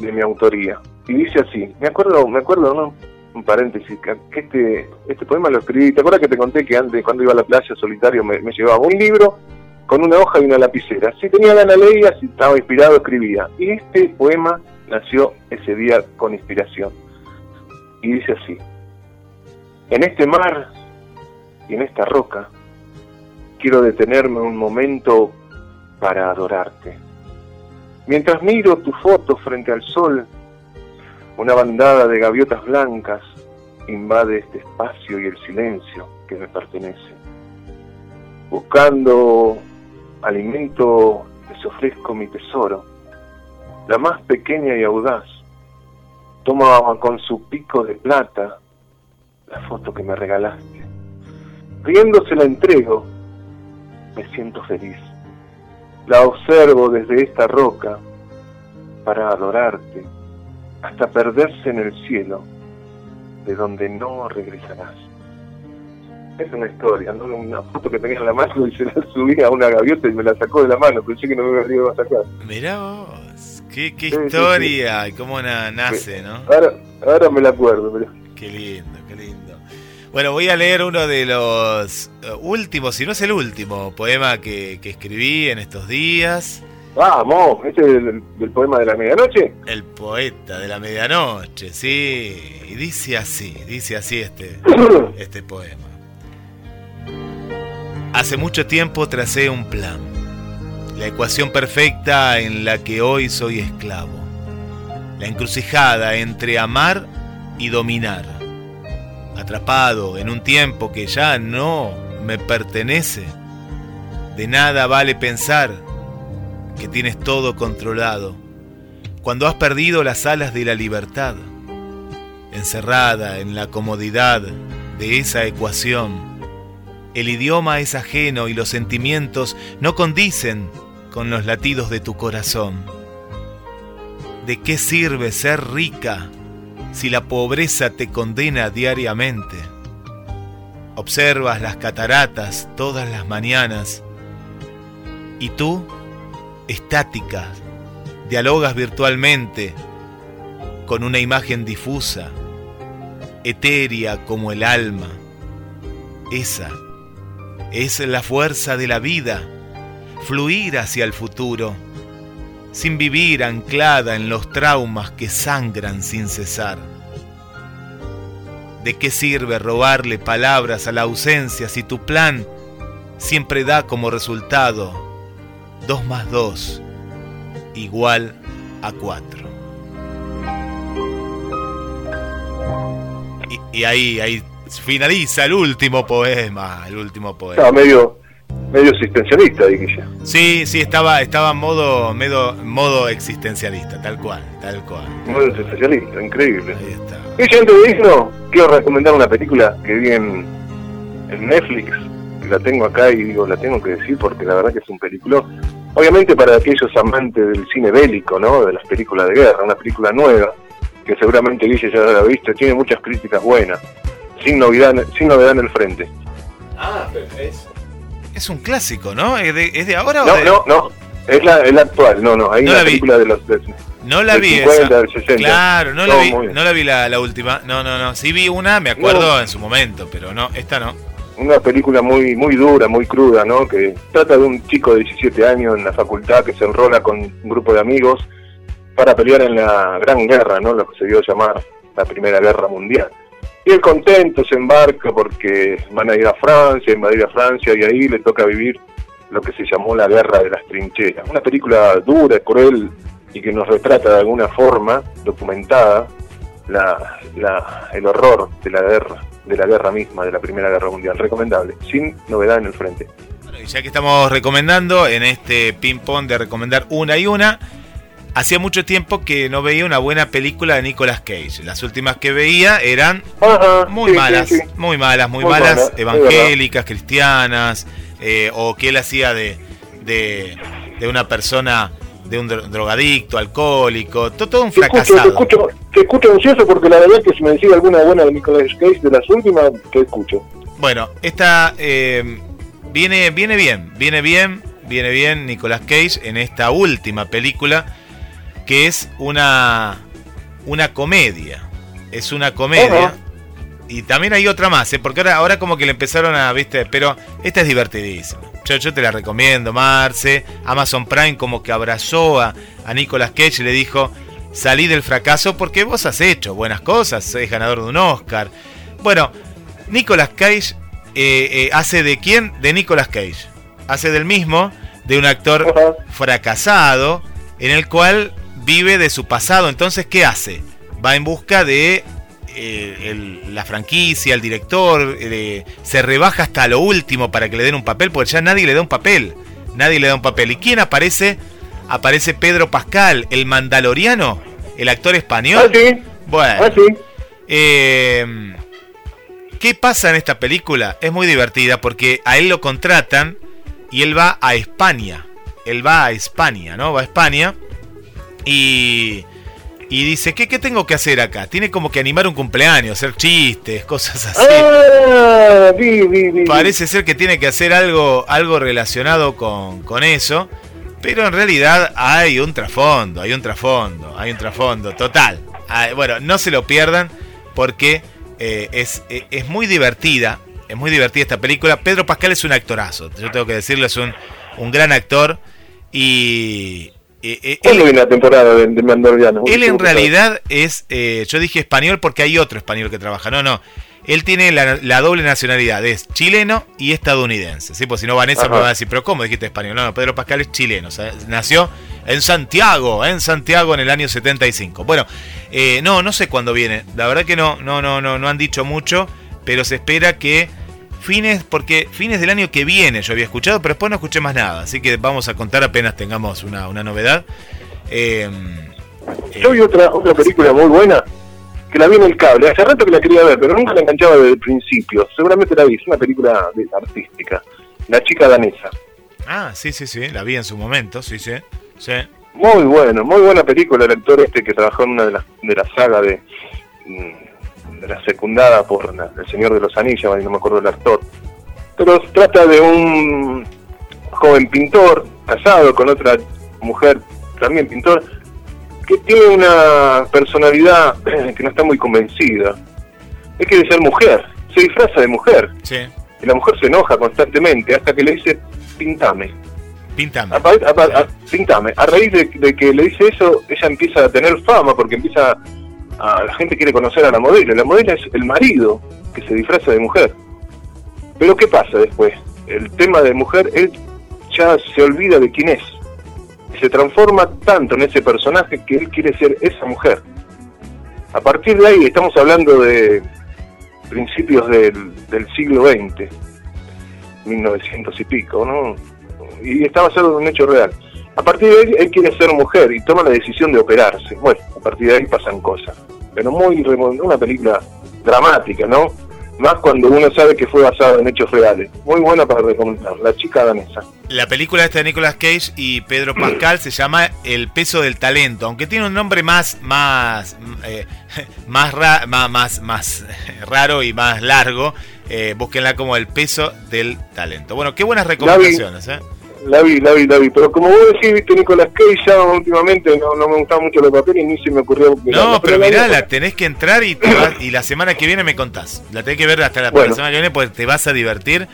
de mi autoría. Y dice así, me acuerdo, me acuerdo, ¿no? Un paréntesis, que este, este poema lo escribí, ¿te acuerdas que te conté que antes, cuando iba a la playa solitario, me, llevaba un libro con una hoja y una lapicera? Si tenía ganas leía, si estaba inspirado escribía. Y este poema nació ese día con inspiración. Y dice así, en este mar y en esta roca, quiero detenerme un momento para adorarte. Mientras miro tu foto frente al sol, una bandada de gaviotas blancas invade este espacio y el silencio que me pertenece. Buscando alimento, les ofrezco mi tesoro, la más pequeña y audaz. Toma con su pico de plata la foto que me regalaste. Riendo se la entrego me siento feliz. La observo desde esta roca para adorarte hasta perderse en el cielo, de donde no regresarás. Es una historia, ¿no? una foto que tenía en la mano y se la subí a una gaviota y me la sacó de la mano, pensé que no me ido a sacar. Mirá vos, qué, qué historia, y cómo nace, ¿no? Ahora, ahora me la acuerdo. Pero... Qué lindo, qué lindo. Bueno, voy a leer uno de los eh, últimos, si no es el último, poema que, escribí en estos días. Vamos, ¿este es el, poema de la medianoche? El poeta de la medianoche, sí. Y dice así, dice así este, este poema. Hace mucho tiempo tracé un plan, la ecuación perfecta en la que hoy soy esclavo, la encrucijada entre amar y dominar atrapado en un tiempo que ya no me pertenece. De nada vale pensar que tienes todo controlado cuando has perdido las alas de la libertad, encerrada en la comodidad de esa ecuación. El idioma es ajeno y los sentimientos no condicen con los latidos de tu corazón. ¿De qué sirve ser rica si la pobreza te condena diariamente. Observas las cataratas todas las mañanas y tú, estática, dialogas virtualmente con una imagen difusa, etérea como el alma. Esa es la fuerza de la vida, fluir hacia el futuro sin vivir anclada en los traumas que sangran sin cesar. ¿De qué sirve robarle palabras a la ausencia si tu plan siempre da como resultado 2 más 2 igual a 4? Y, ahí, ahí finaliza el último poema, el último poema. medio, medio existencialista, dije Sí, sí, estaba, estaba en modo, medio, modo existencialista, tal cual, tal cual. Modo existencialista, increíble. Ahí está. Y antes de irnos, quiero recomendar una película que vi en, Netflix, que la tengo acá y digo, la tengo que decir porque la verdad que es un película. Obviamente para aquellos amantes del cine bélico, ¿no? De las películas de guerra, una película nueva, que seguramente Guille ya la ha visto, tiene muchas críticas buenas, sin novedad, sin novedad en el frente. Ah, pero es es un clásico, ¿no? ¿Es de, es de ahora no, o de.? No, no, es la, es la actual, no, no. Hay no una la película de los. no la vi 50, esa. 60. Claro, no la vi, no la vi la, la, última. No, no, no. Sí vi una, me acuerdo en su momento, pero no, esta no. Una película muy muy dura, muy cruda, ¿no? Que trata de un chico de 17 años en la facultad que se enrola con un grupo de amigos para pelear en la Gran Guerra, ¿no? Lo que se dio a llamar la Primera Guerra Mundial. Y él contento se embarca porque van a ir a Francia, invadir a Francia y ahí le toca vivir lo que se llamó La Guerra de las Trincheras. Una película dura, cruel y que nos retrata de alguna forma, documentada, la, la, el horror de la guerra, de la guerra misma, de la Primera Guerra Mundial. Recomendable, sin novedad en el frente. Bueno, y ya que estamos recomendando en este ping-pong de recomendar una y una, hacía mucho tiempo que no veía una buena película de Nicolas Cage. Las últimas que veía eran muy, malas, muy malas, muy, malas, evangélicas, cristianas, eh, o que él hacía de, de, de una persona de un drogadicto, alcohólico, todo, un fracasado. Te escucho, te escucho, ansioso porque la verdad es que si me decís alguna buena de Nicolas Cage de las últimas, te escucho. Bueno, esta eh, viene, viene bien, viene bien, viene bien Nicolas Cage en esta última película que es una, una comedia. Es una comedia. Y también hay otra más, ¿eh? porque ahora, ahora como que le empezaron a, viste, pero esta es divertidísima. Yo, yo te la recomiendo, Marce. Amazon Prime como que abrazó a, a Nicolas Cage y le dijo, salí del fracaso porque vos has hecho buenas cosas, es ganador de un Oscar. Bueno, Nicolas Cage eh, eh, hace de quién? De Nicolas Cage. Hace del mismo, de un actor fracasado, en el cual vive de su pasado. Entonces, ¿qué hace? Va en busca de eh, la franquicia, el director, eh, se rebaja hasta lo último para que le den un papel, porque ya nadie le da un papel. Nadie le da un papel. ¿Y quién aparece? Aparece Pedro Pascal, el mandaloriano, el actor español. Ah, bueno. Ah, eh, ¿Qué pasa en esta película? Es muy divertida porque a él lo contratan y él va a España. Él va a España, ¿no? Va a España y y dice, ¿qué, ¿qué tengo que hacer acá? Tiene como que animar un cumpleaños, hacer chistes, cosas así. Ah, Parece ser que tiene que hacer algo, algo relacionado con, con eso, pero en realidad hay un trasfondo, hay un trasfondo, hay un trasfondo, total. bueno, no se lo pierdan porque eh, es, eh, es muy divertida, es muy divertida esta película. Pedro Pascal es un actorazo, yo tengo que decirlo, es un, un gran actor y, eh, eh, él, la temporada de, Mandaloriano? Él en realidad es, eh, yo dije español porque hay otro español que trabaja. No, no. Él tiene la, doble nacionalidad, es chileno y estadounidense. ¿sí? Pues si no, Vanessa me va a decir, pero ¿cómo dijiste español? No, no, Pedro Pascal es chileno. nació en Santiago, en Santiago en el año 75. Bueno, no, no sé cuándo viene. La verdad que no, no, no, no, no han dicho mucho, pero se espera que fines, porque fines del año que viene yo había escuchado, pero después no escuché más nada. Así que vamos a contar apenas tengamos una, novedad. Eh, yo vi otra, otra película muy buena que la vi en el cable. Hace rato que la quería ver, pero nunca la enganchaba desde el principio. Seguramente la vi, es una película artística. La chica danesa. Ah, sí, sí, sí, la vi en su momento, sí, sí. sí. Muy bueno, muy buena película. El actor este que trabajó en una de las de la saga de mm, la secundada por El Señor de los Anillos, no me acuerdo el actor. Pero se trata de un joven pintor casado con otra mujer también pintor que tiene una personalidad que no está muy convencida. Es que de ser mujer, se disfraza de mujer. Y la mujer se enoja constantemente hasta que le dice, pintame. Pintame. A, pintame. A raíz de, de, que le dice eso, ella empieza a tener fama porque empieza la gente quiere conocer a la modelo. La modelo es el marido que se disfraza de mujer. Pero ¿qué pasa después? El tema de mujer, él ya se olvida de quién es. Se transforma tanto en ese personaje que él quiere ser esa mujer. A partir de ahí estamos hablando de principios del, del siglo XX, 1900 y pico, ¿no? Y está basado en un hecho real. A partir de ahí él quiere ser mujer y toma la decisión de operarse. Bueno, a partir de ahí pasan cosas. Pero muy una película dramática, ¿no? Más cuando uno sabe que fue basada en hechos reales. Muy buena para recomendar. La chica danesa. La película esta de Nicolas Cage y Pedro Pascal se llama El peso del talento, aunque tiene un nombre más más eh, más, más, más raro y más largo. Eh, búsquenla como El peso del talento. Bueno, qué buenas recomendaciones, ¿eh? La vi, la vi, la vi. Pero como vos decís, viste, Nicolás Cage, ya últimamente no, no me gustaba mucho los papeles y ni se me ocurrió. No, pero mirá, la tenés que entrar y, y la semana que viene me contás. La tenés que ver hasta la, semana que viene porque te vas a divertir.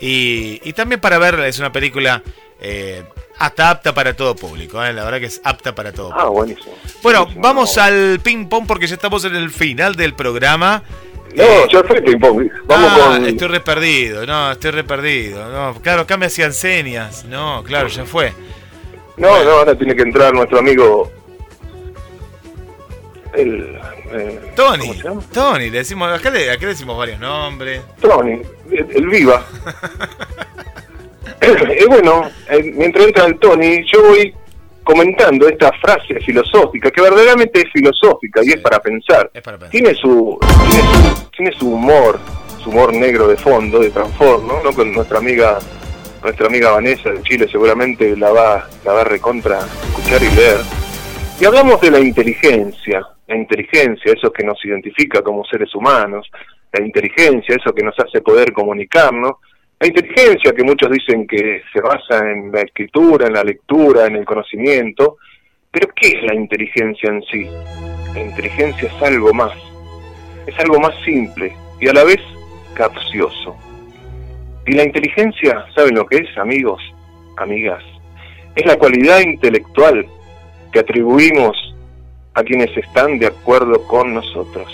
Y, y también para ver, es una película eh, hasta apta para todo público. ¿eh? La verdad que es apta para todo. Ah, buenísimo. Bueno, vamos al ping-pong porque ya estamos en el final del programa. No, ya fue ping pong. Vamos Ah, con. Estoy re perdido, no, estoy re perdido. No, claro, acá me hacían señas. No, claro, ya fue. No, no, ahora tiene que entrar nuestro amigo. El. eh, Tony. Tony, le decimos, acá le, acá le decimos varios nombres. Tony, el, el Viva. Eh, bueno, eh, mientras entra el Tony, yo voy comentando esta frase filosófica, que verdaderamente es filosófica y es para pensar. Es para pensar. Tiene su, tiene su, tiene su humor, su humor negro de fondo, de transform, ¿no? Con nuestra amiga, nuestra amiga Vanessa de Chile seguramente la va, la va a recontra escuchar y leer. Y hablamos de la inteligencia, la inteligencia, eso que nos identifica como seres humanos, la inteligencia, eso que nos hace poder comunicarnos, la inteligencia que muchos dicen que se basa en la escritura, en la lectura, en el conocimiento, pero ¿qué es la inteligencia en sí? La inteligencia es algo más, es algo más simple y a la vez capcioso. Y la inteligencia, ¿saben lo que es, amigos, amigas? Es la cualidad intelectual que atribuimos a quienes están de acuerdo con nosotros.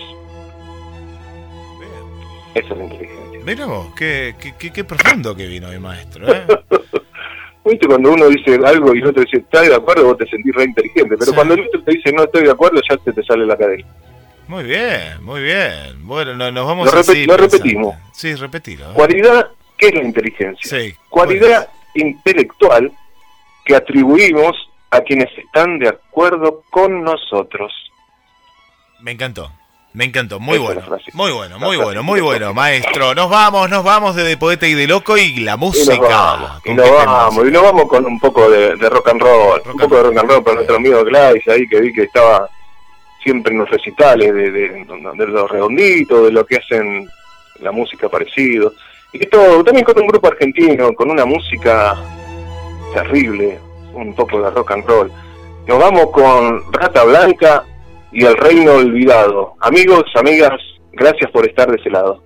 Esa es la inteligencia. Mira vos, qué, qué, qué, qué profundo que vino el maestro, ¿eh? Viste, cuando uno dice algo y el otro dice, está de acuerdo, vos te sentís re inteligente. Pero Sí. cuando el otro te dice, no estoy de acuerdo, ya se te sale la cadena. Muy bien, muy bien. Bueno, no- nos vamos Lo, así lo repetimos. Sí, repetilo. ¿eh? Cualidad, ¿qué es la inteligencia? Sí. Cualidad intelectual que atribuimos a quienes están de acuerdo con nosotros. Me encantó. Me encantó, muy Esa bueno. Muy bueno, muy La bueno, muy bueno, maestro. Nos vamos, nos vamos de, de Poeta y de Loco y la Y música. nos vamos, y ¿Con nos vamos, y nos vamos con un poco de, de rock and roll, Rock un and poco de rock and roll para nuestro amigo Gladys ahí que vi que estaba siempre en los recitales de, de, de los redonditos, de lo que hacen la música parecido. Y todo, también con un grupo argentino, con una música terrible, un poco de rock and roll. Nos vamos con Rata Blanca y El Reino Olvidado. Amigos, amigas, gracias por estar de ese lado.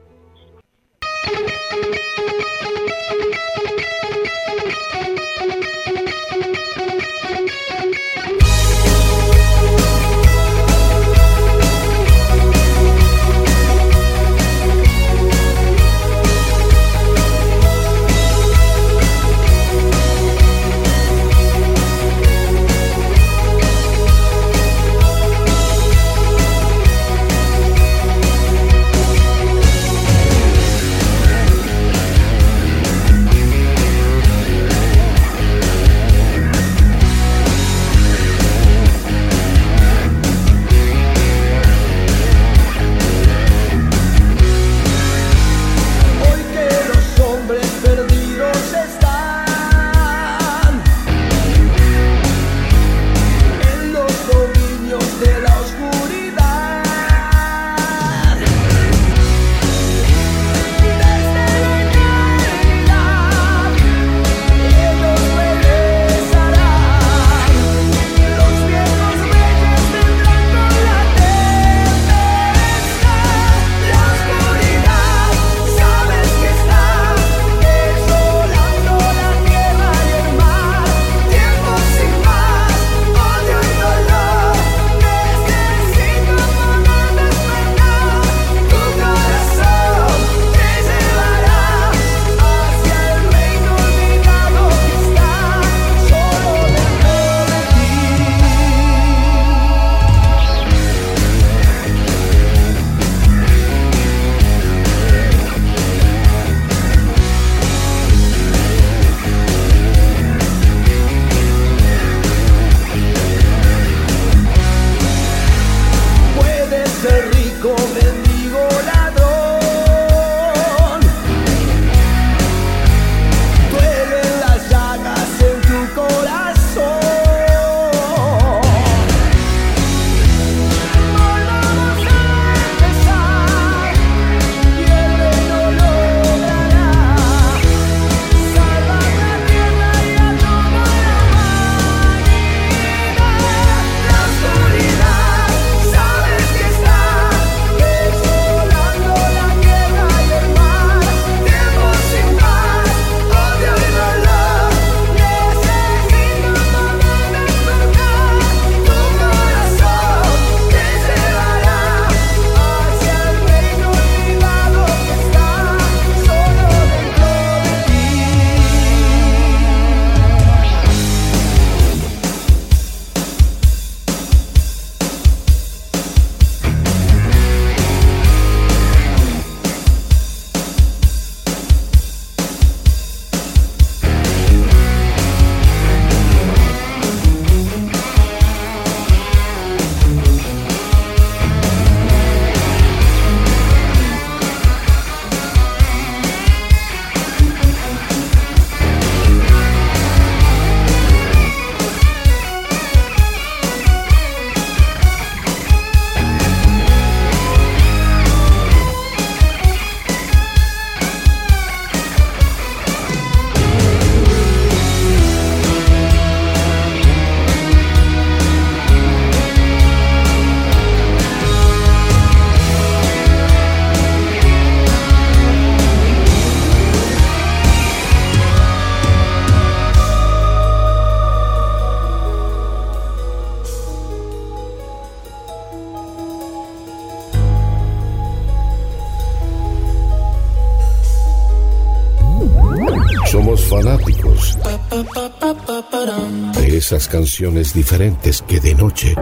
Esas canciones diferentes que de noche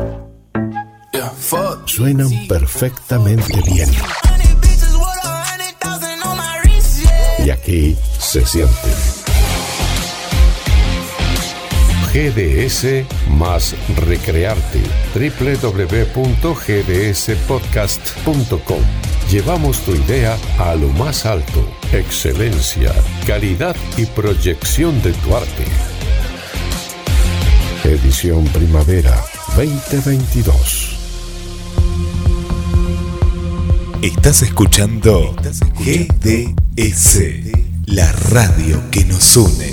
suenan perfectamente bien. Y aquí se siente. GDS más recrearte. www.gdspodcast.com. Llevamos tu idea a lo más alto. Excelencia, calidad y proyección de tu arte. Edición Primavera 2022. Estás escuchando GDS, la radio que nos une.